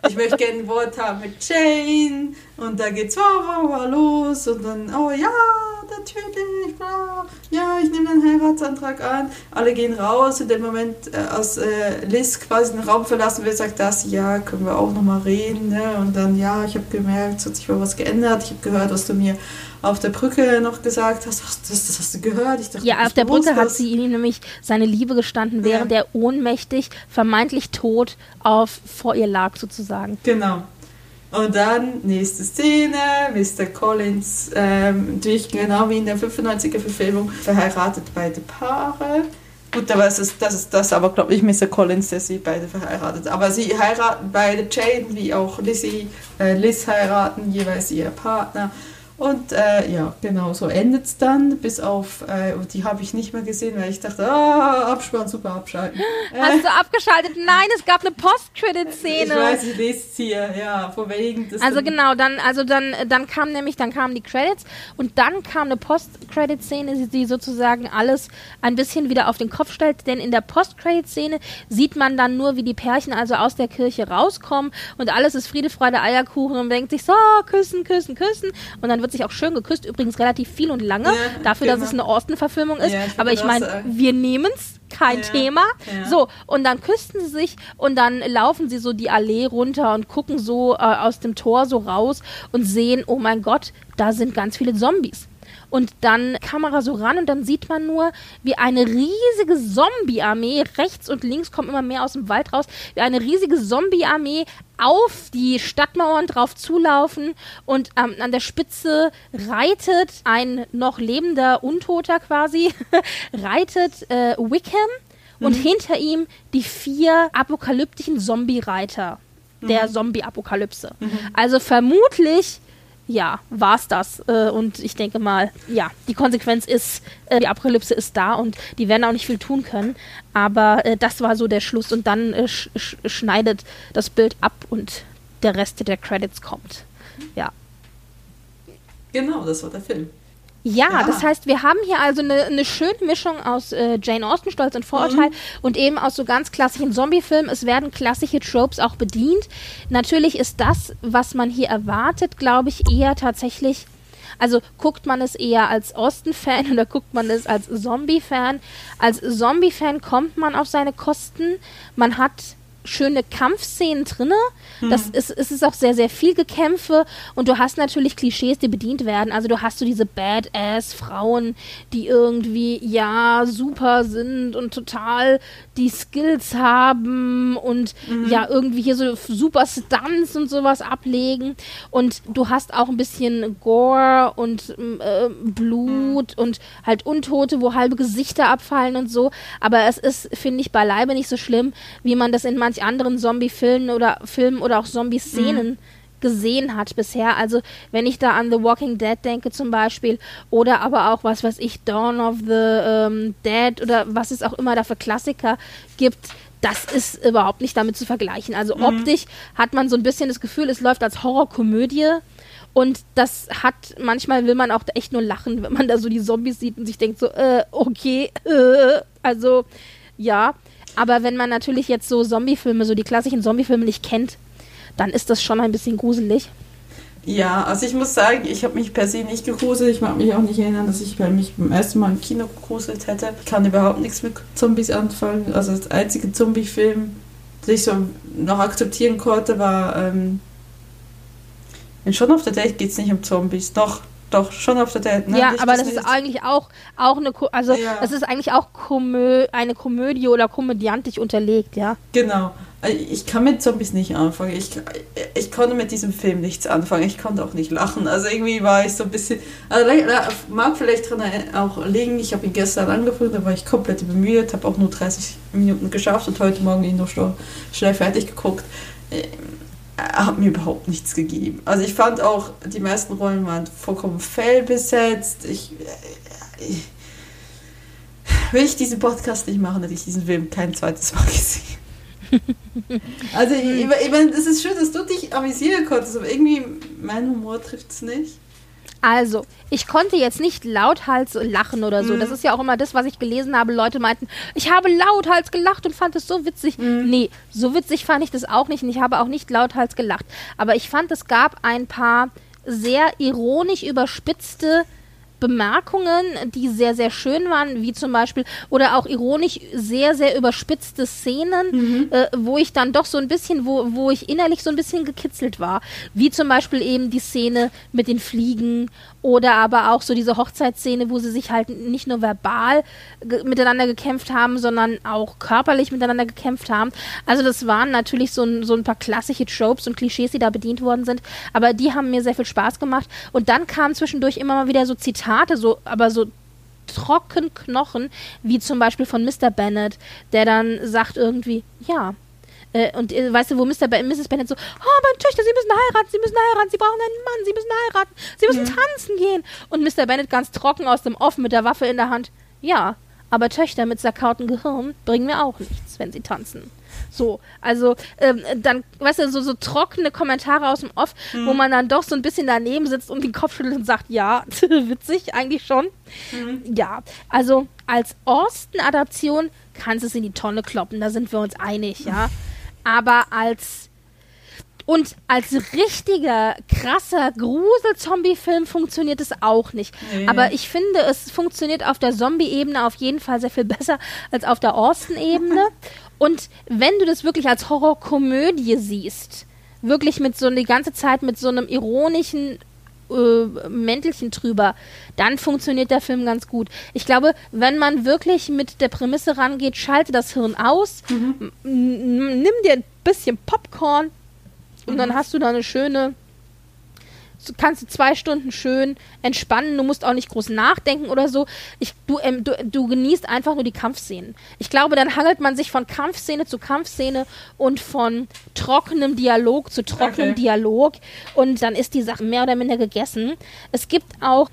ich möchte gerne ein Wort haben mit Jane. Und da geht's wow, wow, los. Und dann, oh ja, natürlich, bla. ja, ich nehme den Heiratsantrag an. Alle gehen raus. In dem Moment, äh, als äh, Liz quasi den Raum verlassen will, sagt das, ja, können wir auch nochmal reden. Ne? Und dann, ja, ich habe gemerkt, es hat sich mal was geändert. Ich habe gehört, was du mir auf der Brücke noch gesagt hast. Ach, das, das hast du gehört? Ich dachte, ja, auf der Brücke hat sie ihm nämlich seine Liebe gestanden, während ja. er ohnmächtig, vermeintlich tot auf, vor ihr lag, sozusagen. Genau. Und dann, nächste Szene, Mr. Collins, ähm, natürlich genau wie in der 95er-Verfilmung, verheiratet beide Paare. Gut, aber es ist, das ist das, aber glaube ich, Mr. Collins, der sie beide verheiratet. Aber sie heiraten beide Jane wie auch Lizzie, äh, Liz heiraten jeweils ihr Partner. Und äh, ja, genau, so endet es dann, bis auf, äh, die habe ich nicht mehr gesehen, weil ich dachte, ah, Abspann, super, abschalten. Hast du abgeschaltet? Nein, es gab eine Post-Credit-Szene. Ich weiß, ich lese es hier, ja, von wegen. also genau, dann, also dann, dann kam nämlich, dann kamen die Credits und dann kam eine Post-Credit-Szene, die sozusagen alles ein bisschen wieder auf den Kopf stellt, denn in der Post-Credit-Szene sieht man dann nur, wie die Pärchen also aus der Kirche rauskommen und alles ist Friede, Freude, Eierkuchen und man denkt sich so, küssen, küssen, küssen und dann wird wird sich auch schön geküsst, übrigens relativ viel und lange, ja, dafür, genau. dass es eine Austin-Verfilmung ist. Ja, ich aber ich meine, wir nehmen es, kein ja, Thema. So, und dann küssten sie sich und dann laufen sie so die Allee runter und gucken so äh, aus dem Tor so raus und sehen, oh mein Gott, da sind ganz viele Zombies und dann Kamera so ran und dann sieht man nur, wie eine riesige Zombie-Armee, rechts und links kommt immer mehr aus dem Wald raus, wie eine riesige Zombie-Armee auf die Stadtmauern drauf zulaufen und ähm, an der Spitze reitet ein noch lebender Untoter quasi, reitet äh, Wickham und mhm. hinter ihm die vier apokalyptischen Zombie-Reiter der mhm. Zombie-Apokalypse. Mhm. Also vermutlich ja, war es das. Äh, und ich denke mal, ja, die Konsequenz ist, äh, die Apokalypse ist da und die werden auch nicht viel tun können. Aber äh, das war so der Schluss und dann äh, sch sch schneidet das Bild ab und der Rest der Credits kommt. Ja. Genau, das war der Film. Ja, ja, das heißt, wir haben hier also eine, eine schöne Mischung aus äh, Jane Austen, Stolz und Vorurteil mhm. und eben aus so ganz klassischen Zombie-Filmen. Es werden klassische Tropes auch bedient. Natürlich ist das, was man hier erwartet, glaube ich, eher tatsächlich. Also guckt man es eher als Austen-Fan oder guckt man es als Zombie-Fan? Als Zombie-Fan kommt man auf seine Kosten. Man hat schöne Kampfszenen drinne. Das mhm. ist, es ist auch sehr, sehr viel Gekämpfe und du hast natürlich Klischees, die bedient werden. Also du hast so diese Badass-Frauen, die irgendwie, ja, super sind und total die Skills haben und mhm. ja, irgendwie hier so super Stunts und sowas ablegen. Und du hast auch ein bisschen Gore und äh, Blut mhm. und halt Untote, wo halbe Gesichter abfallen und so. Aber es ist, finde ich, beileibe nicht so schlimm, wie man das in manchen manch anderen Zombie-Filmen oder Filmen oder auch Zombie-Szenen mhm. gesehen hat bisher. Also wenn ich da an The Walking Dead denke zum Beispiel oder aber auch was weiß ich, Dawn of the ähm, Dead oder was es auch immer da für Klassiker gibt, das ist überhaupt nicht damit zu vergleichen. Also mhm. optisch hat man so ein bisschen das Gefühl, es läuft als Horrorkomödie. Und das hat, manchmal will man auch echt nur lachen, wenn man da so die Zombies sieht und sich denkt so, äh, okay, äh, also ja. Aber wenn man natürlich jetzt so Zombiefilme, so die klassischen Zombiefilme nicht kennt, dann ist das schon ein bisschen gruselig. Ja, also ich muss sagen, ich habe mich per se nicht gegruselt. Ich mag mich auch nicht erinnern, dass ich mich beim ersten Mal im Kino gegruselt hätte. Ich kann überhaupt nichts mit Zombies anfangen. Also das einzige Zombie-Film, den ich so noch akzeptieren konnte, war ähm, in Schon auf der Date geht es nicht um Zombies. Doch, doch, schon auf der Date, ne? Ja, Nicht aber das, das ist eigentlich auch, auch eine, also ja. das ist eigentlich auch Komö eine Komödie oder komödiantisch unterlegt, ja. Genau. Äh, ich kann mit Zombies nicht anfangen. Ich, ich konnte mit diesem Film nichts anfangen. Ich konnte auch nicht lachen. Also irgendwie war ich so ein bisschen. Also mag vielleicht dran auch liegen. Ich habe ihn gestern angefangen, da war ich komplett bemüht, habe auch nur 30 Minuten geschafft und heute Morgen ihn noch schnell fertig geguckt äh, hat mir überhaupt nichts gegeben. Also ich fand auch, die meisten Rollen waren vollkommen fehlbesetzt. Ich, ich, äh, will ich diesen Podcast nicht machen, hätte ich diesen Film kein zweites Mal gesehen. also ich, ich meine, es ist schön, dass du dich amüsieren konntest, aber irgendwie mein Humor trifft es nicht. Also, ich konnte jetzt nicht lauthals lachen oder so. Mhm. Das ist ja auch immer das, was ich gelesen habe. Leute meinten, ich habe lauthals gelacht und fand es so witzig. Mhm. Nee, so witzig fand ich das auch nicht und ich habe auch nicht lauthals gelacht. Aber ich fand, es gab ein paar sehr ironisch überspitzte Bemerkungen, die sehr, sehr schön waren, wie zum Beispiel, oder auch ironisch sehr, sehr überspitzte Szenen, mhm. äh, wo ich dann doch so ein bisschen, wo, wo ich innerlich so ein bisschen gekitzelt war. Wie zum Beispiel eben die Szene mit den Fliegen oder aber auch so diese Hochzeitsszene, wo sie sich halt nicht nur verbal ge miteinander gekämpft haben, sondern auch körperlich miteinander gekämpft haben. Also das waren natürlich so ein, so ein paar klassische Tropes und Klischees, die da bedient worden sind. Aber die haben mir sehr viel Spaß gemacht. Und dann kamen zwischendurch immer mal wieder so Zitate, so, aber so trocken Knochen, wie zum Beispiel von Mr. Bennett, der dann sagt irgendwie, ja, äh, und äh, weißt du, wo Mr. Be Mrs. Bennett so, oh, meine Töchter, sie müssen heiraten, sie müssen heiraten, sie brauchen einen Mann, sie müssen heiraten, sie müssen ja. tanzen gehen. Und Mr. Bennett ganz trocken aus dem Off mit der Waffe in der Hand, ja, aber Töchter mit zerkautem Gehirn bringen mir auch nichts, wenn sie tanzen. So, also ähm, dann, weißt du, so, so trockene Kommentare aus dem Off, mhm. wo man dann doch so ein bisschen daneben sitzt und den Kopf schüttelt und sagt, ja, witzig, eigentlich schon. Mhm. Ja, also als Austin-Adaption kannst du es in die Tonne kloppen, da sind wir uns einig, ja. Aber als und als richtiger, krasser Grusel-Zombie-Film funktioniert es auch nicht. Nee. Aber ich finde, es funktioniert auf der Zombie-Ebene auf jeden Fall sehr viel besser als auf der Austin-Ebene. Und wenn du das wirklich als Horrorkomödie siehst, wirklich mit so die ganze Zeit mit so einem ironischen äh, Mäntelchen drüber, dann funktioniert der Film ganz gut. Ich glaube, wenn man wirklich mit der Prämisse rangeht, schalte das Hirn aus, mhm. nimm dir ein bisschen Popcorn und mhm. dann hast du da eine schöne kannst du zwei Stunden schön entspannen. Du musst auch nicht groß nachdenken oder so. Ich, du, ähm, du, du genießt einfach nur die Kampfszenen. Ich glaube, dann hangelt man sich von Kampfszene zu Kampfszene und von trockenem Dialog zu trockenem okay. Dialog. Und dann ist die Sache mehr oder minder gegessen. Es gibt auch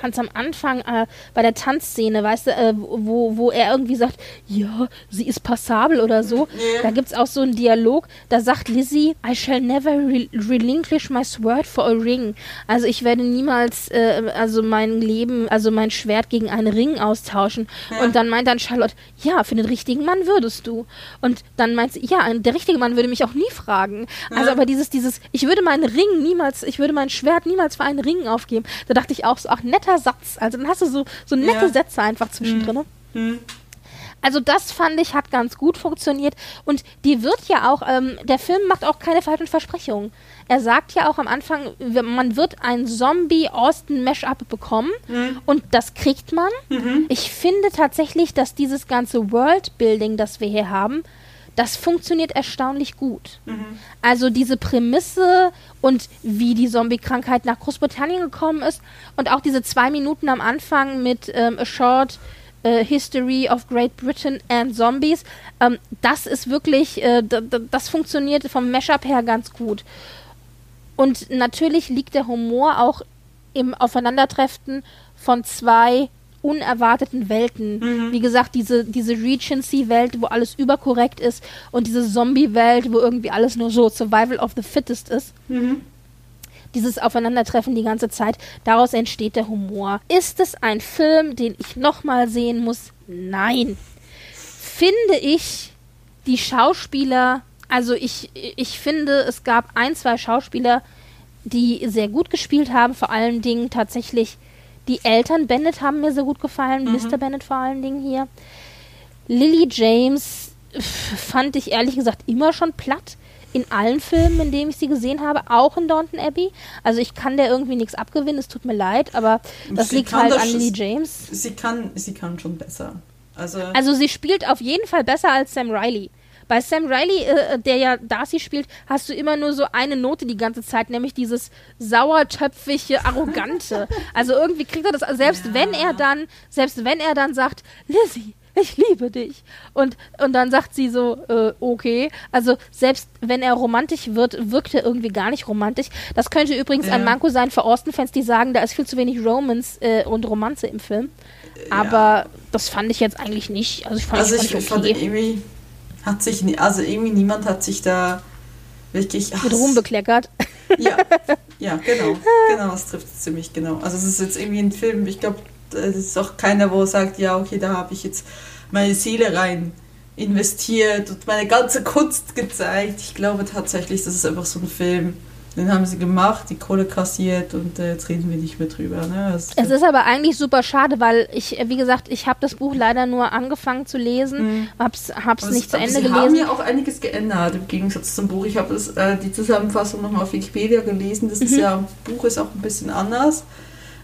ganz am Anfang äh, bei der Tanzszene, weißt du, äh, wo, wo er irgendwie sagt, ja, sie ist passabel oder so. Yeah. Da gibt es auch so einen Dialog, da sagt Lizzie, I shall never re relinquish my sword for a ring. Also ich werde niemals äh, also mein Leben, also mein Schwert gegen einen Ring austauschen. Ja. Und dann meint dann Charlotte, ja, für den richtigen Mann würdest du. Und dann meint sie, ja, der richtige Mann würde mich auch nie fragen. Also ja. Also aber dieses, dieses, ich würde meinen Ring niemals, ich würde mein Schwert niemals für einen Ring aufgeben. Da dachte ich auch so, ach, netter netter Satz. Also dann hast du so, so nette ja. Sätze einfach zwischendrin. Mhm. Also das fand ich hat ganz gut funktioniert und die wird ja auch, ähm, der Film macht auch keine falschen Versprechungen. Er sagt ja auch am Anfang, man wird ein Zombie-Austin-Mashup bekommen mhm. und das kriegt man. Mhm. Ich finde tatsächlich, dass dieses ganze Worldbuilding, das wir hier haben, das funktioniert erstaunlich gut. Mhm. Also diese Prämisse und wie die Zombie-Krankheit nach Großbritannien gekommen ist und auch diese zwei Minuten am Anfang mit ähm, A Short äh, History of Great Britain and Zombies, ähm, das ist wirklich, äh, das funktioniert vom Mashup her ganz gut. Und natürlich liegt der Humor auch im Aufeinandertreffen von zwei unerwarteten Welten. Mhm. Wie gesagt, diese, diese Regency-Welt, wo alles überkorrekt ist und diese Zombie-Welt, wo irgendwie alles nur so Survival of the Fittest ist. Mhm. Dieses Aufeinandertreffen die ganze Zeit, daraus entsteht der Humor. Ist es ein Film, den ich nochmal sehen muss? Nein. Finde ich die Schauspieler, also ich, ich finde, es gab ein, zwei Schauspieler, die sehr gut gespielt haben, vor allen Dingen tatsächlich die Eltern Bennett haben mir sehr gut gefallen, mhm. Mr. Bennett vor allen Dingen hier. Lily James fand ich ehrlich gesagt immer schon platt. In allen Filmen, in denen ich sie gesehen habe, auch in Downton Abbey. Also ich kann der irgendwie nichts abgewinnen, es tut mir leid, aber das sie liegt halt an Lily James. Sie kann, sie kann schon besser. Also, also sie spielt auf jeden Fall besser als Sam Riley. Bei Sam Riley, äh, der ja Darcy spielt, hast du immer nur so eine Note die ganze Zeit, nämlich dieses sauertöpfige, arrogante. also irgendwie kriegt er das, selbst ja. wenn er dann, selbst wenn er dann sagt, Lizzie, ich liebe dich. Und, und dann sagt sie so, äh, okay. Also selbst wenn er romantisch wird, wirkt er irgendwie gar nicht romantisch. Das könnte übrigens ja. ein Manko sein für Austin-Fans, die sagen, da ist viel zu wenig Romance äh, und Romanze im Film. Aber ja. das fand ich jetzt eigentlich nicht. Also ich fand, also ich, fand ich, fand irgendwie hat sich, also irgendwie niemand hat sich da wirklich. Mit Ruhm bekleckert. Ja, ja, genau. Genau, das trifft es ziemlich genau. Also es ist jetzt irgendwie ein Film, ich glaube, es ist auch keiner, wo sagt, ja, okay, da habe ich jetzt meine Seele rein investiert und meine ganze Kunst gezeigt. Ich glaube tatsächlich, das ist einfach so ein Film, den haben sie gemacht, die Kohle kassiert und äh, jetzt reden wir nicht mehr drüber. Ne? es ist aber eigentlich super schade, weil ich, äh, wie gesagt, ich habe das Buch leider nur angefangen zu lesen, mhm. hab's, hab's also, nicht zu Ende sie gelesen. Sie haben ja auch einiges geändert im Gegensatz zum Buch. Ich habe äh, die Zusammenfassung nochmal auf Wikipedia gelesen. Das mhm. ist ja, Buch ist auch ein bisschen anders.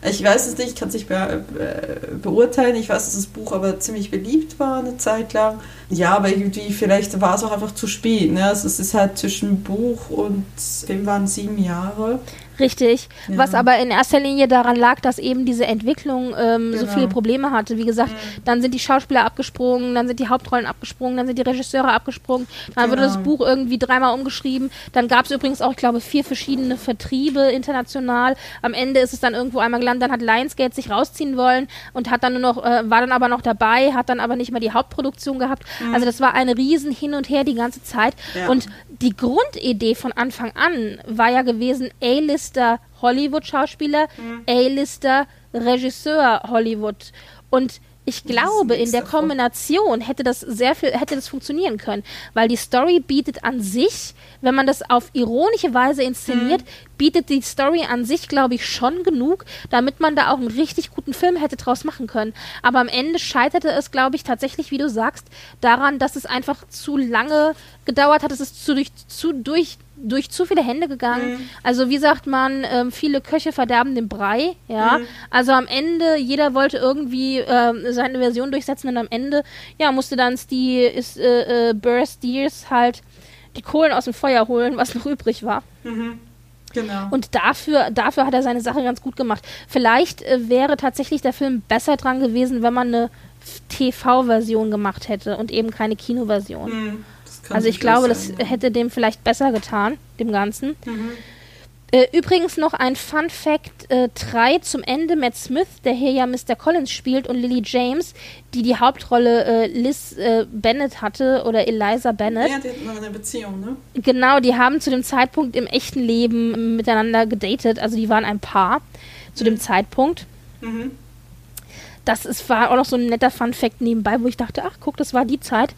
Ich weiß es nicht, kann es nicht be äh, beurteilen. Ich weiß, dass das Buch aber ziemlich beliebt war eine Zeit lang. Ja, aber irgendwie, vielleicht war es auch einfach zu spät. Ne? Also es ist halt zwischen Buch und Film waren sieben Jahre. Richtig. Ja. Was aber in erster Linie daran lag, dass eben diese Entwicklung ähm, genau. so viele Probleme hatte. Wie gesagt, mhm. dann sind die Schauspieler abgesprungen, dann sind die Hauptrollen abgesprungen, dann sind die Regisseure abgesprungen, dann genau. wurde das Buch irgendwie dreimal umgeschrieben. Dann gab es übrigens auch, ich glaube, vier verschiedene Vertriebe international. Am Ende ist es dann irgendwo einmal gelandet, dann hat Lionsgate sich rausziehen wollen und hat dann nur noch, äh, war dann aber noch dabei, hat dann aber nicht mehr die Hauptproduktion gehabt. Mhm. Also das war eine riesen Hin und Her die ganze Zeit. Ja. Und die Grundidee von Anfang an war ja gewesen, A-List A-Lister Hollywood-Schauspieler, mhm. A-Lister Regisseur Hollywood. Und ich glaube, in der Kombination hätte das sehr viel, hätte das funktionieren können, weil die Story bietet an sich, wenn man das auf ironische Weise inszeniert, mhm. bietet die Story an sich, glaube ich, schon genug, damit man da auch einen richtig guten Film hätte draus machen können. Aber am Ende scheiterte es, glaube ich, tatsächlich, wie du sagst, daran, dass es einfach zu lange gedauert hat, es ist zu durch, zu durch durch zu viele Hände gegangen. Mhm. Also wie sagt man, ähm, viele Köche verderben den Brei. Ja, mhm. also am Ende jeder wollte irgendwie ähm, seine Version durchsetzen und am Ende ja musste dann die ist äh, äh, Burr Steers halt die Kohlen aus dem Feuer holen, was noch übrig war. Mhm. Genau. Und dafür, dafür hat er seine Sache ganz gut gemacht. Vielleicht äh, wäre tatsächlich der Film besser dran gewesen, wenn man eine TV-Version gemacht hätte und eben keine Kinoversion. Mhm, also ich glaube, sein, das ja. hätte dem vielleicht besser getan, dem Ganzen. Mhm. Äh, übrigens noch ein Fun Fact: äh, 3 zum Ende. Matt Smith, der hier ja Mr. Collins spielt, und Lily James, die die Hauptrolle äh, Liz äh, Bennett hatte oder Eliza Bennett. Ja, die hatten noch eine Beziehung, ne? Genau, die haben zu dem Zeitpunkt im echten Leben miteinander gedatet. Also die waren ein Paar zu mhm. dem Zeitpunkt. Mhm. Das ist, war auch noch so ein netter Fun Fact nebenbei, wo ich dachte, ach guck, das war die Zeit.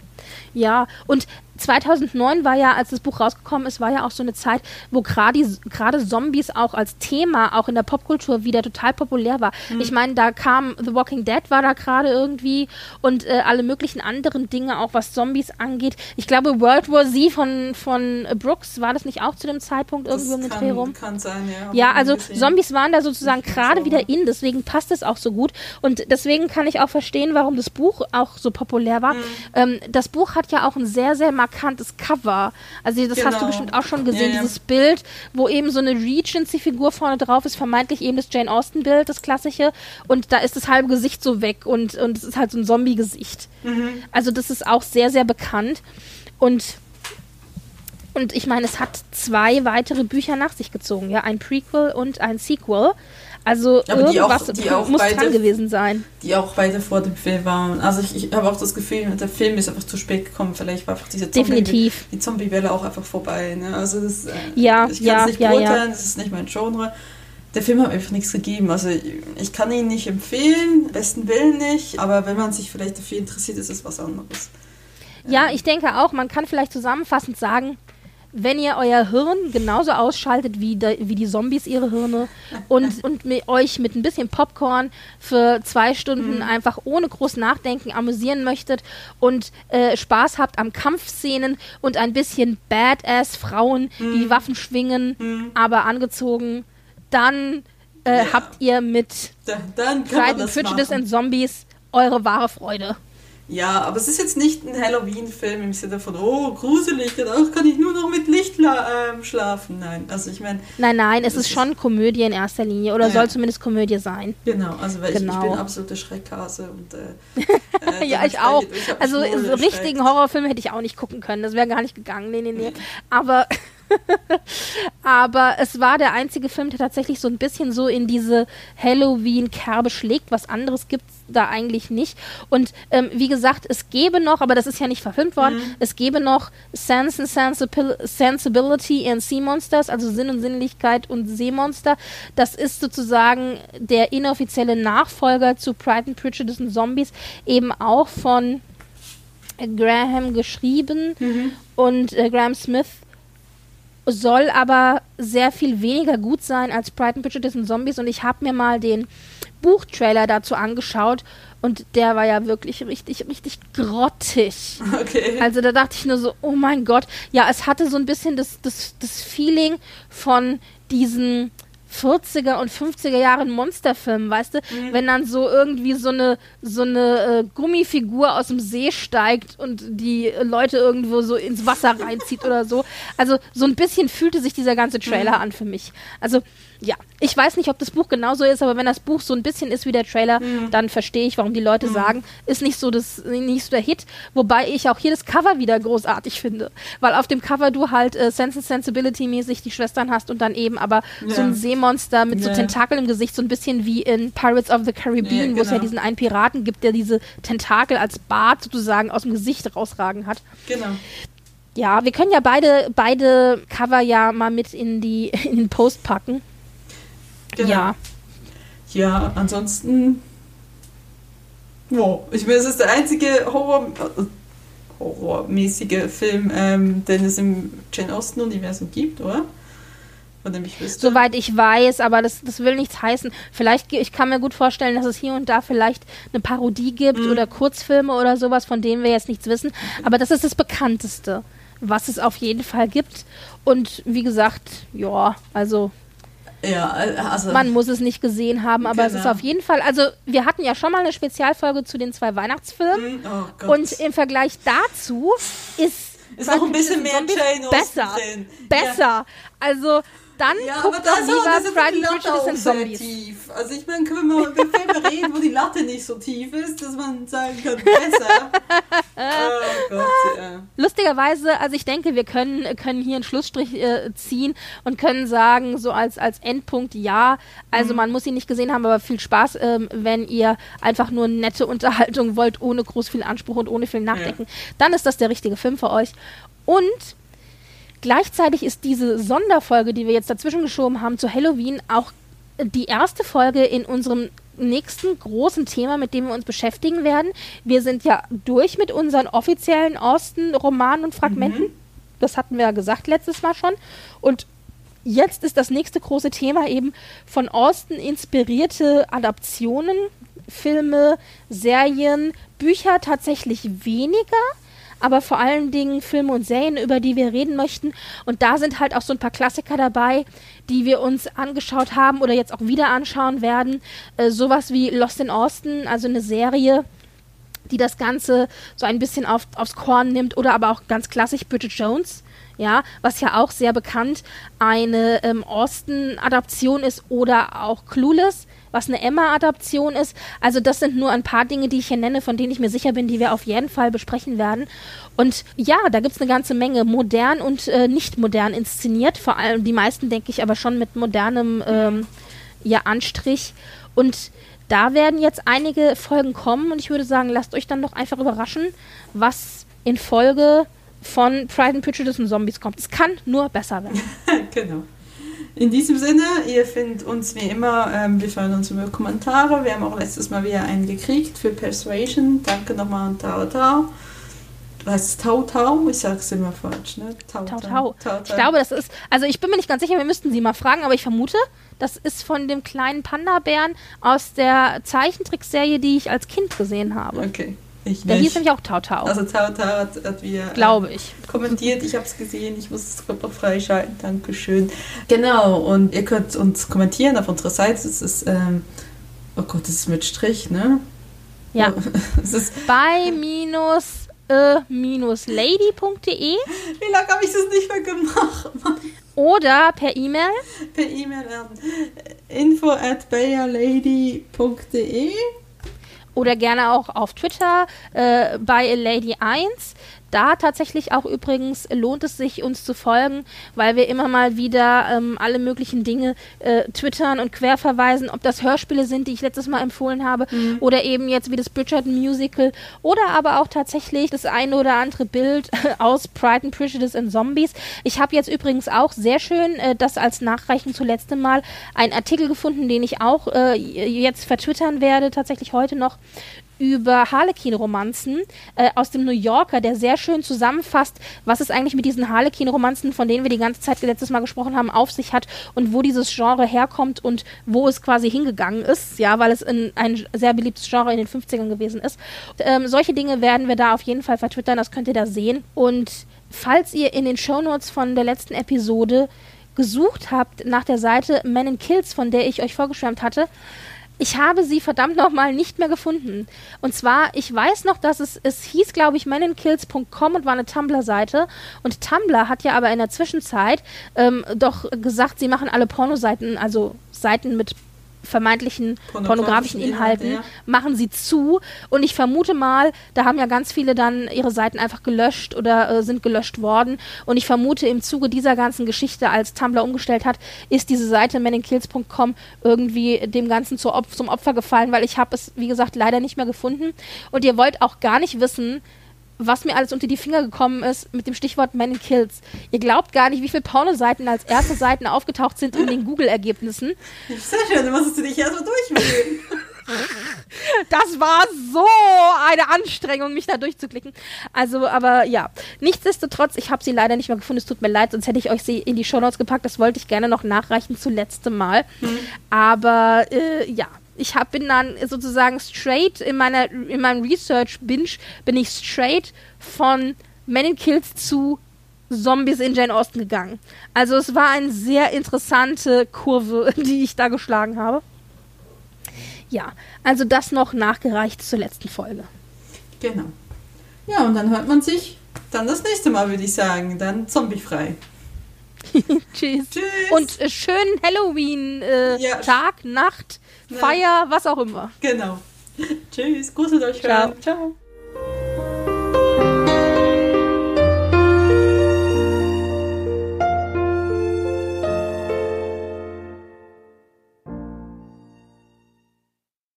Ja, und 2009 war ja, als das Buch rausgekommen ist, war ja auch so eine Zeit, wo gerade Zombies auch als Thema auch in der Popkultur wieder total populär war. Mhm. Ich meine, da kam The Walking Dead war da gerade irgendwie und äh, alle möglichen anderen Dinge, auch was Zombies angeht. Ich glaube, World War Z von, von Brooks war das nicht auch zu dem Zeitpunkt irgendwie um den Dreh rum? Kann sein, ja. Ja, also Zombies waren da sozusagen gerade wieder in, deswegen passt es auch so gut. Und deswegen kann ich auch verstehen, warum das Buch auch so populär war. Mhm. Ähm, das Buch hat ja auch ein sehr, sehr markantes Cover. Also das genau. hast du genau. bestimmt auch schon gesehen, ja, ja. dieses Bild, wo eben so eine Regency-Figur vorne drauf ist, vermeintlich eben das Jane Austen-Bild, das klassische. Und da ist das halbe Gesicht so weg und, und es ist halt so ein Zombie-Gesicht. Mhm. Also das ist auch sehr, sehr bekannt. Und und ich meine, es hat zwei weitere Bücher nach sich gezogen, ja, ein Prequel und ein Sequel. Also Aber irgendwas die auch, die auch muss beide, dran gewesen sein. Die auch weiter vor dem Film waren. Also ich, ich habe auch das Gefühl, der Film ist einfach zu spät gekommen. Vielleicht war einfach diese Zombie, Definitiv. die Zombie-Welle auch einfach vorbei. Ne? Also das, äh, ja, ich kann ja, es nicht ja, beurteilen, ja. das ist nicht mein Genre. Der Film hat einfach nichts gegeben. Also ich kann ihn nicht empfehlen, besten Willen nicht. Aber wenn man sich vielleicht dafür interessiert, ist es was anderes. Ja, ich denke auch, man kann vielleicht zusammenfassend sagen, wenn ihr euer Hirn genauso ausschaltet wie, de, wie die Zombies ihre Hirne und, und mit euch mit ein bisschen Popcorn für zwei Stunden mhm. einfach ohne groß Nachdenken amüsieren möchtet und äh, Spaß habt am Kampfszenen und ein bisschen Badass-Frauen, mhm. die, die Waffen schwingen, mhm. aber angezogen, dann äh, ja. habt ihr mit da, dann and Prejudice and Zombies eure wahre Freude. Ja, aber es ist jetzt nicht ein Halloween-Film im Sinne von, oh, gruselig, danach kann ich nur noch mit Licht äh, schlafen. Nein, also ich meine. Nein, nein, es ist schon Komödie in erster Linie oder ja. soll zumindest Komödie sein. Genau, also weil genau. Ich, ich bin absolute Schreckhase und. Äh, äh, ja, ich auch. Ich also so richtigen Horrorfilm hätte ich auch nicht gucken können, das wäre gar nicht gegangen. Nee, nee, nee. Aber. Aber es war der einzige Film, der tatsächlich so ein bisschen so in diese Halloween-Kerbe schlägt. Was anderes gibt es da eigentlich nicht. Und ähm, wie gesagt, es gäbe noch, aber das ist ja nicht verfilmt worden, mhm. es gäbe noch Sense and Sensibil Sensibility and Sea Monsters, also Sinn und Sinnlichkeit und Seemonster. Das ist sozusagen der inoffizielle Nachfolger zu Pride and Prejudice and Zombies, eben auch von Graham geschrieben mhm. und äh, Graham Smith soll aber sehr viel weniger gut sein als Pride and Prejudice and Zombies und ich habe mir mal den Buchtrailer dazu angeschaut und der war ja wirklich richtig, richtig grottig. Okay. Also da dachte ich nur so, oh mein Gott. Ja, es hatte so ein bisschen das, das, das Feeling von diesen 40er und 50er Jahren Monsterfilmen, weißt du? Mhm. Wenn dann so irgendwie so eine, so eine äh, Gummifigur aus dem See steigt und die Leute irgendwo so ins Wasser reinzieht oder so. Also so ein bisschen fühlte sich dieser ganze Trailer mhm. an für mich. Also ja, ich weiß nicht, ob das Buch genauso ist, aber wenn das Buch so ein bisschen ist wie der Trailer, mhm. dann verstehe ich, warum die Leute mhm. sagen, ist nicht so das nicht so der Hit, wobei ich auch hier das Cover wieder großartig finde, weil auf dem Cover du halt äh, Sense and Sensibility mäßig die Schwestern hast und dann eben aber ja. so ein Seemonster mit ja. so Tentakel im Gesicht, so ein bisschen wie in Pirates of the Caribbean, ja, genau. wo es ja genau. diesen einen Piraten gibt, der diese Tentakel als Bart sozusagen aus dem Gesicht rausragen hat. Genau. Ja, wir können ja beide, beide Cover ja mal mit in, die, in den Post packen. Genau. Ja. Ja, ansonsten. Wow, ich meine, es ist der einzige Horror, äh, horrormäßige Film, ähm, den es im Jane Austen-Universum gibt, oder? Von dem ich. Soweit ich weiß, aber das, das will nichts heißen. Vielleicht, ich kann mir gut vorstellen, dass es hier und da vielleicht eine Parodie gibt mhm. oder Kurzfilme oder sowas, von denen wir jetzt nichts wissen. Aber das ist das Bekannteste, was es auf jeden Fall gibt. Und wie gesagt, ja, also ja, also. Man muss es nicht gesehen haben, aber genau. es ist genau. auf jeden Fall. Also, wir hatten ja schon mal eine Spezialfolge zu den zwei Weihnachtsfilmen. Mhm, oh und im Vergleich dazu ist ist noch ein bisschen mehr Jane besser. Besser. Ja. Also dann ja, guckt doch lieber Friday Prejudice and Zombies. Tief. Also ich meine, können wir mal über Filme reden, wo die Latte nicht so tief ist, dass man sagen kann, besser. oh Gott, ja. Lustigerweise, also ich denke, wir können, können hier einen Schlussstrich äh, ziehen und können sagen, so als, als Endpunkt ja. Also mhm. man muss ihn nicht gesehen haben, aber viel Spaß, ähm, wenn ihr einfach nur nette Unterhaltung wollt, ohne groß viel Anspruch und ohne viel Nachdenken. Ja. Dann ist das der richtige Film für euch. Und Gleichzeitig ist diese Sonderfolge, die wir jetzt dazwischen geschoben haben zu Halloween, auch die erste Folge in unserem nächsten großen Thema, mit dem wir uns beschäftigen werden. Wir sind ja durch mit unseren offiziellen Osten-Romanen und Fragmenten. Mhm. Das hatten wir ja gesagt letztes Mal schon. Und jetzt ist das nächste große Thema eben von Austin inspirierte Adaptionen, Filme, Serien, Bücher tatsächlich weniger aber vor allen Dingen Filme und Serien, über die wir reden möchten. Und da sind halt auch so ein paar Klassiker dabei, die wir uns angeschaut haben oder jetzt auch wieder anschauen werden. Äh, sowas wie Lost in Austin, also eine Serie, die das Ganze so ein bisschen auf, aufs Korn nimmt oder aber auch ganz klassisch Bridget Jones ja, was ja auch sehr bekannt eine ähm, Austin-Adaption ist oder auch Clueless, was eine Emma-Adaption ist. Also das sind nur ein paar Dinge, die ich hier nenne, von denen ich mir sicher bin, die wir auf jeden Fall besprechen werden. Und ja, da gibt es eine ganze Menge modern und äh, nicht modern inszeniert. Vor allem die meisten, denke ich, aber schon mit modernem ähm, ja, Anstrich. Und da werden jetzt einige Folgen kommen und ich würde sagen, lasst euch dann doch einfach überraschen, was in Folge von Pride and Prejudice und Zombies kommt. Es kann nur besser werden. genau. In diesem Sinne, ihr findet uns wie immer, ähm, wir freuen uns über Kommentare. Wir haben auch letztes Mal wieder einen gekriegt für Persuasion. Danke nochmal an Tao Tao. Heißt Tau Tau? Ich sag's immer falsch, ne? Tau Tau. Tau, Tau. Ich glaube, das ist, also ich bin mir nicht ganz sicher, wir müssten sie mal fragen, aber ich vermute, das ist von dem kleinen Panda-Bären aus der Zeichentrickserie, die ich als Kind gesehen habe. Okay. Ich Der hieß nämlich auch Tau Tau. Also Tau Tau hat, hat wieder Glaube ich. kommentiert. Ich habe es gesehen. Ich muss es freischalten. Dankeschön. Genau. Und ihr könnt uns kommentieren auf unserer Seite. Es ist, ähm, oh Gott, das ist mit Strich, ne? Ja. es ist bei minus äh, minus lady.de. Wie lange habe ich das nicht mehr gemacht? Oder per E-Mail. Per E-Mail an info at bayerlady.de oder gerne auch auf Twitter äh, bei Lady1 da tatsächlich auch übrigens lohnt es sich, uns zu folgen, weil wir immer mal wieder ähm, alle möglichen Dinge äh, twittern und querverweisen, ob das Hörspiele sind, die ich letztes Mal empfohlen habe, mhm. oder eben jetzt wie das Bridgerton Musical, oder aber auch tatsächlich das eine oder andere Bild aus Pride and Prejudice and Zombies. Ich habe jetzt übrigens auch sehr schön äh, das als Nachreichen zuletzt Mal einen Artikel gefunden, den ich auch äh, jetzt vertwittern werde, tatsächlich heute noch, über Harlequin-Romanzen äh, aus dem New Yorker, der sehr schön zusammenfasst, was es eigentlich mit diesen Harlequin-Romanzen, von denen wir die ganze Zeit letztes Mal gesprochen haben, auf sich hat und wo dieses Genre herkommt und wo es quasi hingegangen ist, ja, weil es in, ein sehr beliebtes Genre in den 50ern gewesen ist. Ähm, solche Dinge werden wir da auf jeden Fall vertwittern, das könnt ihr da sehen. Und falls ihr in den Shownotes von der letzten Episode gesucht habt nach der Seite Men in Kills, von der ich euch vorgeschwärmt hatte, ich habe sie verdammt nochmal nicht mehr gefunden. Und zwar, ich weiß noch, dass es, es hieß, glaube ich, meninkills.com und war eine Tumblr-Seite. Und Tumblr hat ja aber in der Zwischenzeit ähm, doch gesagt, sie machen alle Pornoseiten, also Seiten mit vermeintlichen pornografischen Inhalten, Inhalte, ja. machen sie zu. Und ich vermute mal, da haben ja ganz viele dann ihre Seiten einfach gelöscht oder äh, sind gelöscht worden. Und ich vermute, im Zuge dieser ganzen Geschichte, als Tumblr umgestellt hat, ist diese Seite meninkills.com irgendwie dem Ganzen zu, zum Opfer gefallen, weil ich habe es, wie gesagt, leider nicht mehr gefunden. Und ihr wollt auch gar nicht wissen, was mir alles unter die Finger gekommen ist mit dem Stichwort Men in Kills. Ihr glaubt gar nicht, wie viele Pornoseiten als erste Seiten aufgetaucht sind in den Google-Ergebnissen. Sehr schön, dann musst du dich erstmal durchwühlen. Das war so eine Anstrengung, mich da durchzuklicken. Also, aber ja. Nichtsdestotrotz, ich habe sie leider nicht mehr gefunden. Es tut mir leid, sonst hätte ich euch sie in die Shownotes gepackt. Das wollte ich gerne noch nachreichen zuletzt Mal. Hm. Aber äh, ja, ich hab, bin dann sozusagen straight in meiner in meinem Research Binge bin ich straight von Men in Kills zu Zombies in Jane Austen gegangen. Also es war eine sehr interessante Kurve, die ich da geschlagen habe. Ja, also das noch nachgereicht zur letzten Folge. Genau. Ja, und dann hört man sich dann das nächste Mal, würde ich sagen. Dann zombiefrei. Tschüss. Tschüss. Und äh, schönen Halloween-Tag, äh, ja. Nacht, Feier, was auch immer. Genau. Tschüss. Gruselt euch. Ciao. Ciao.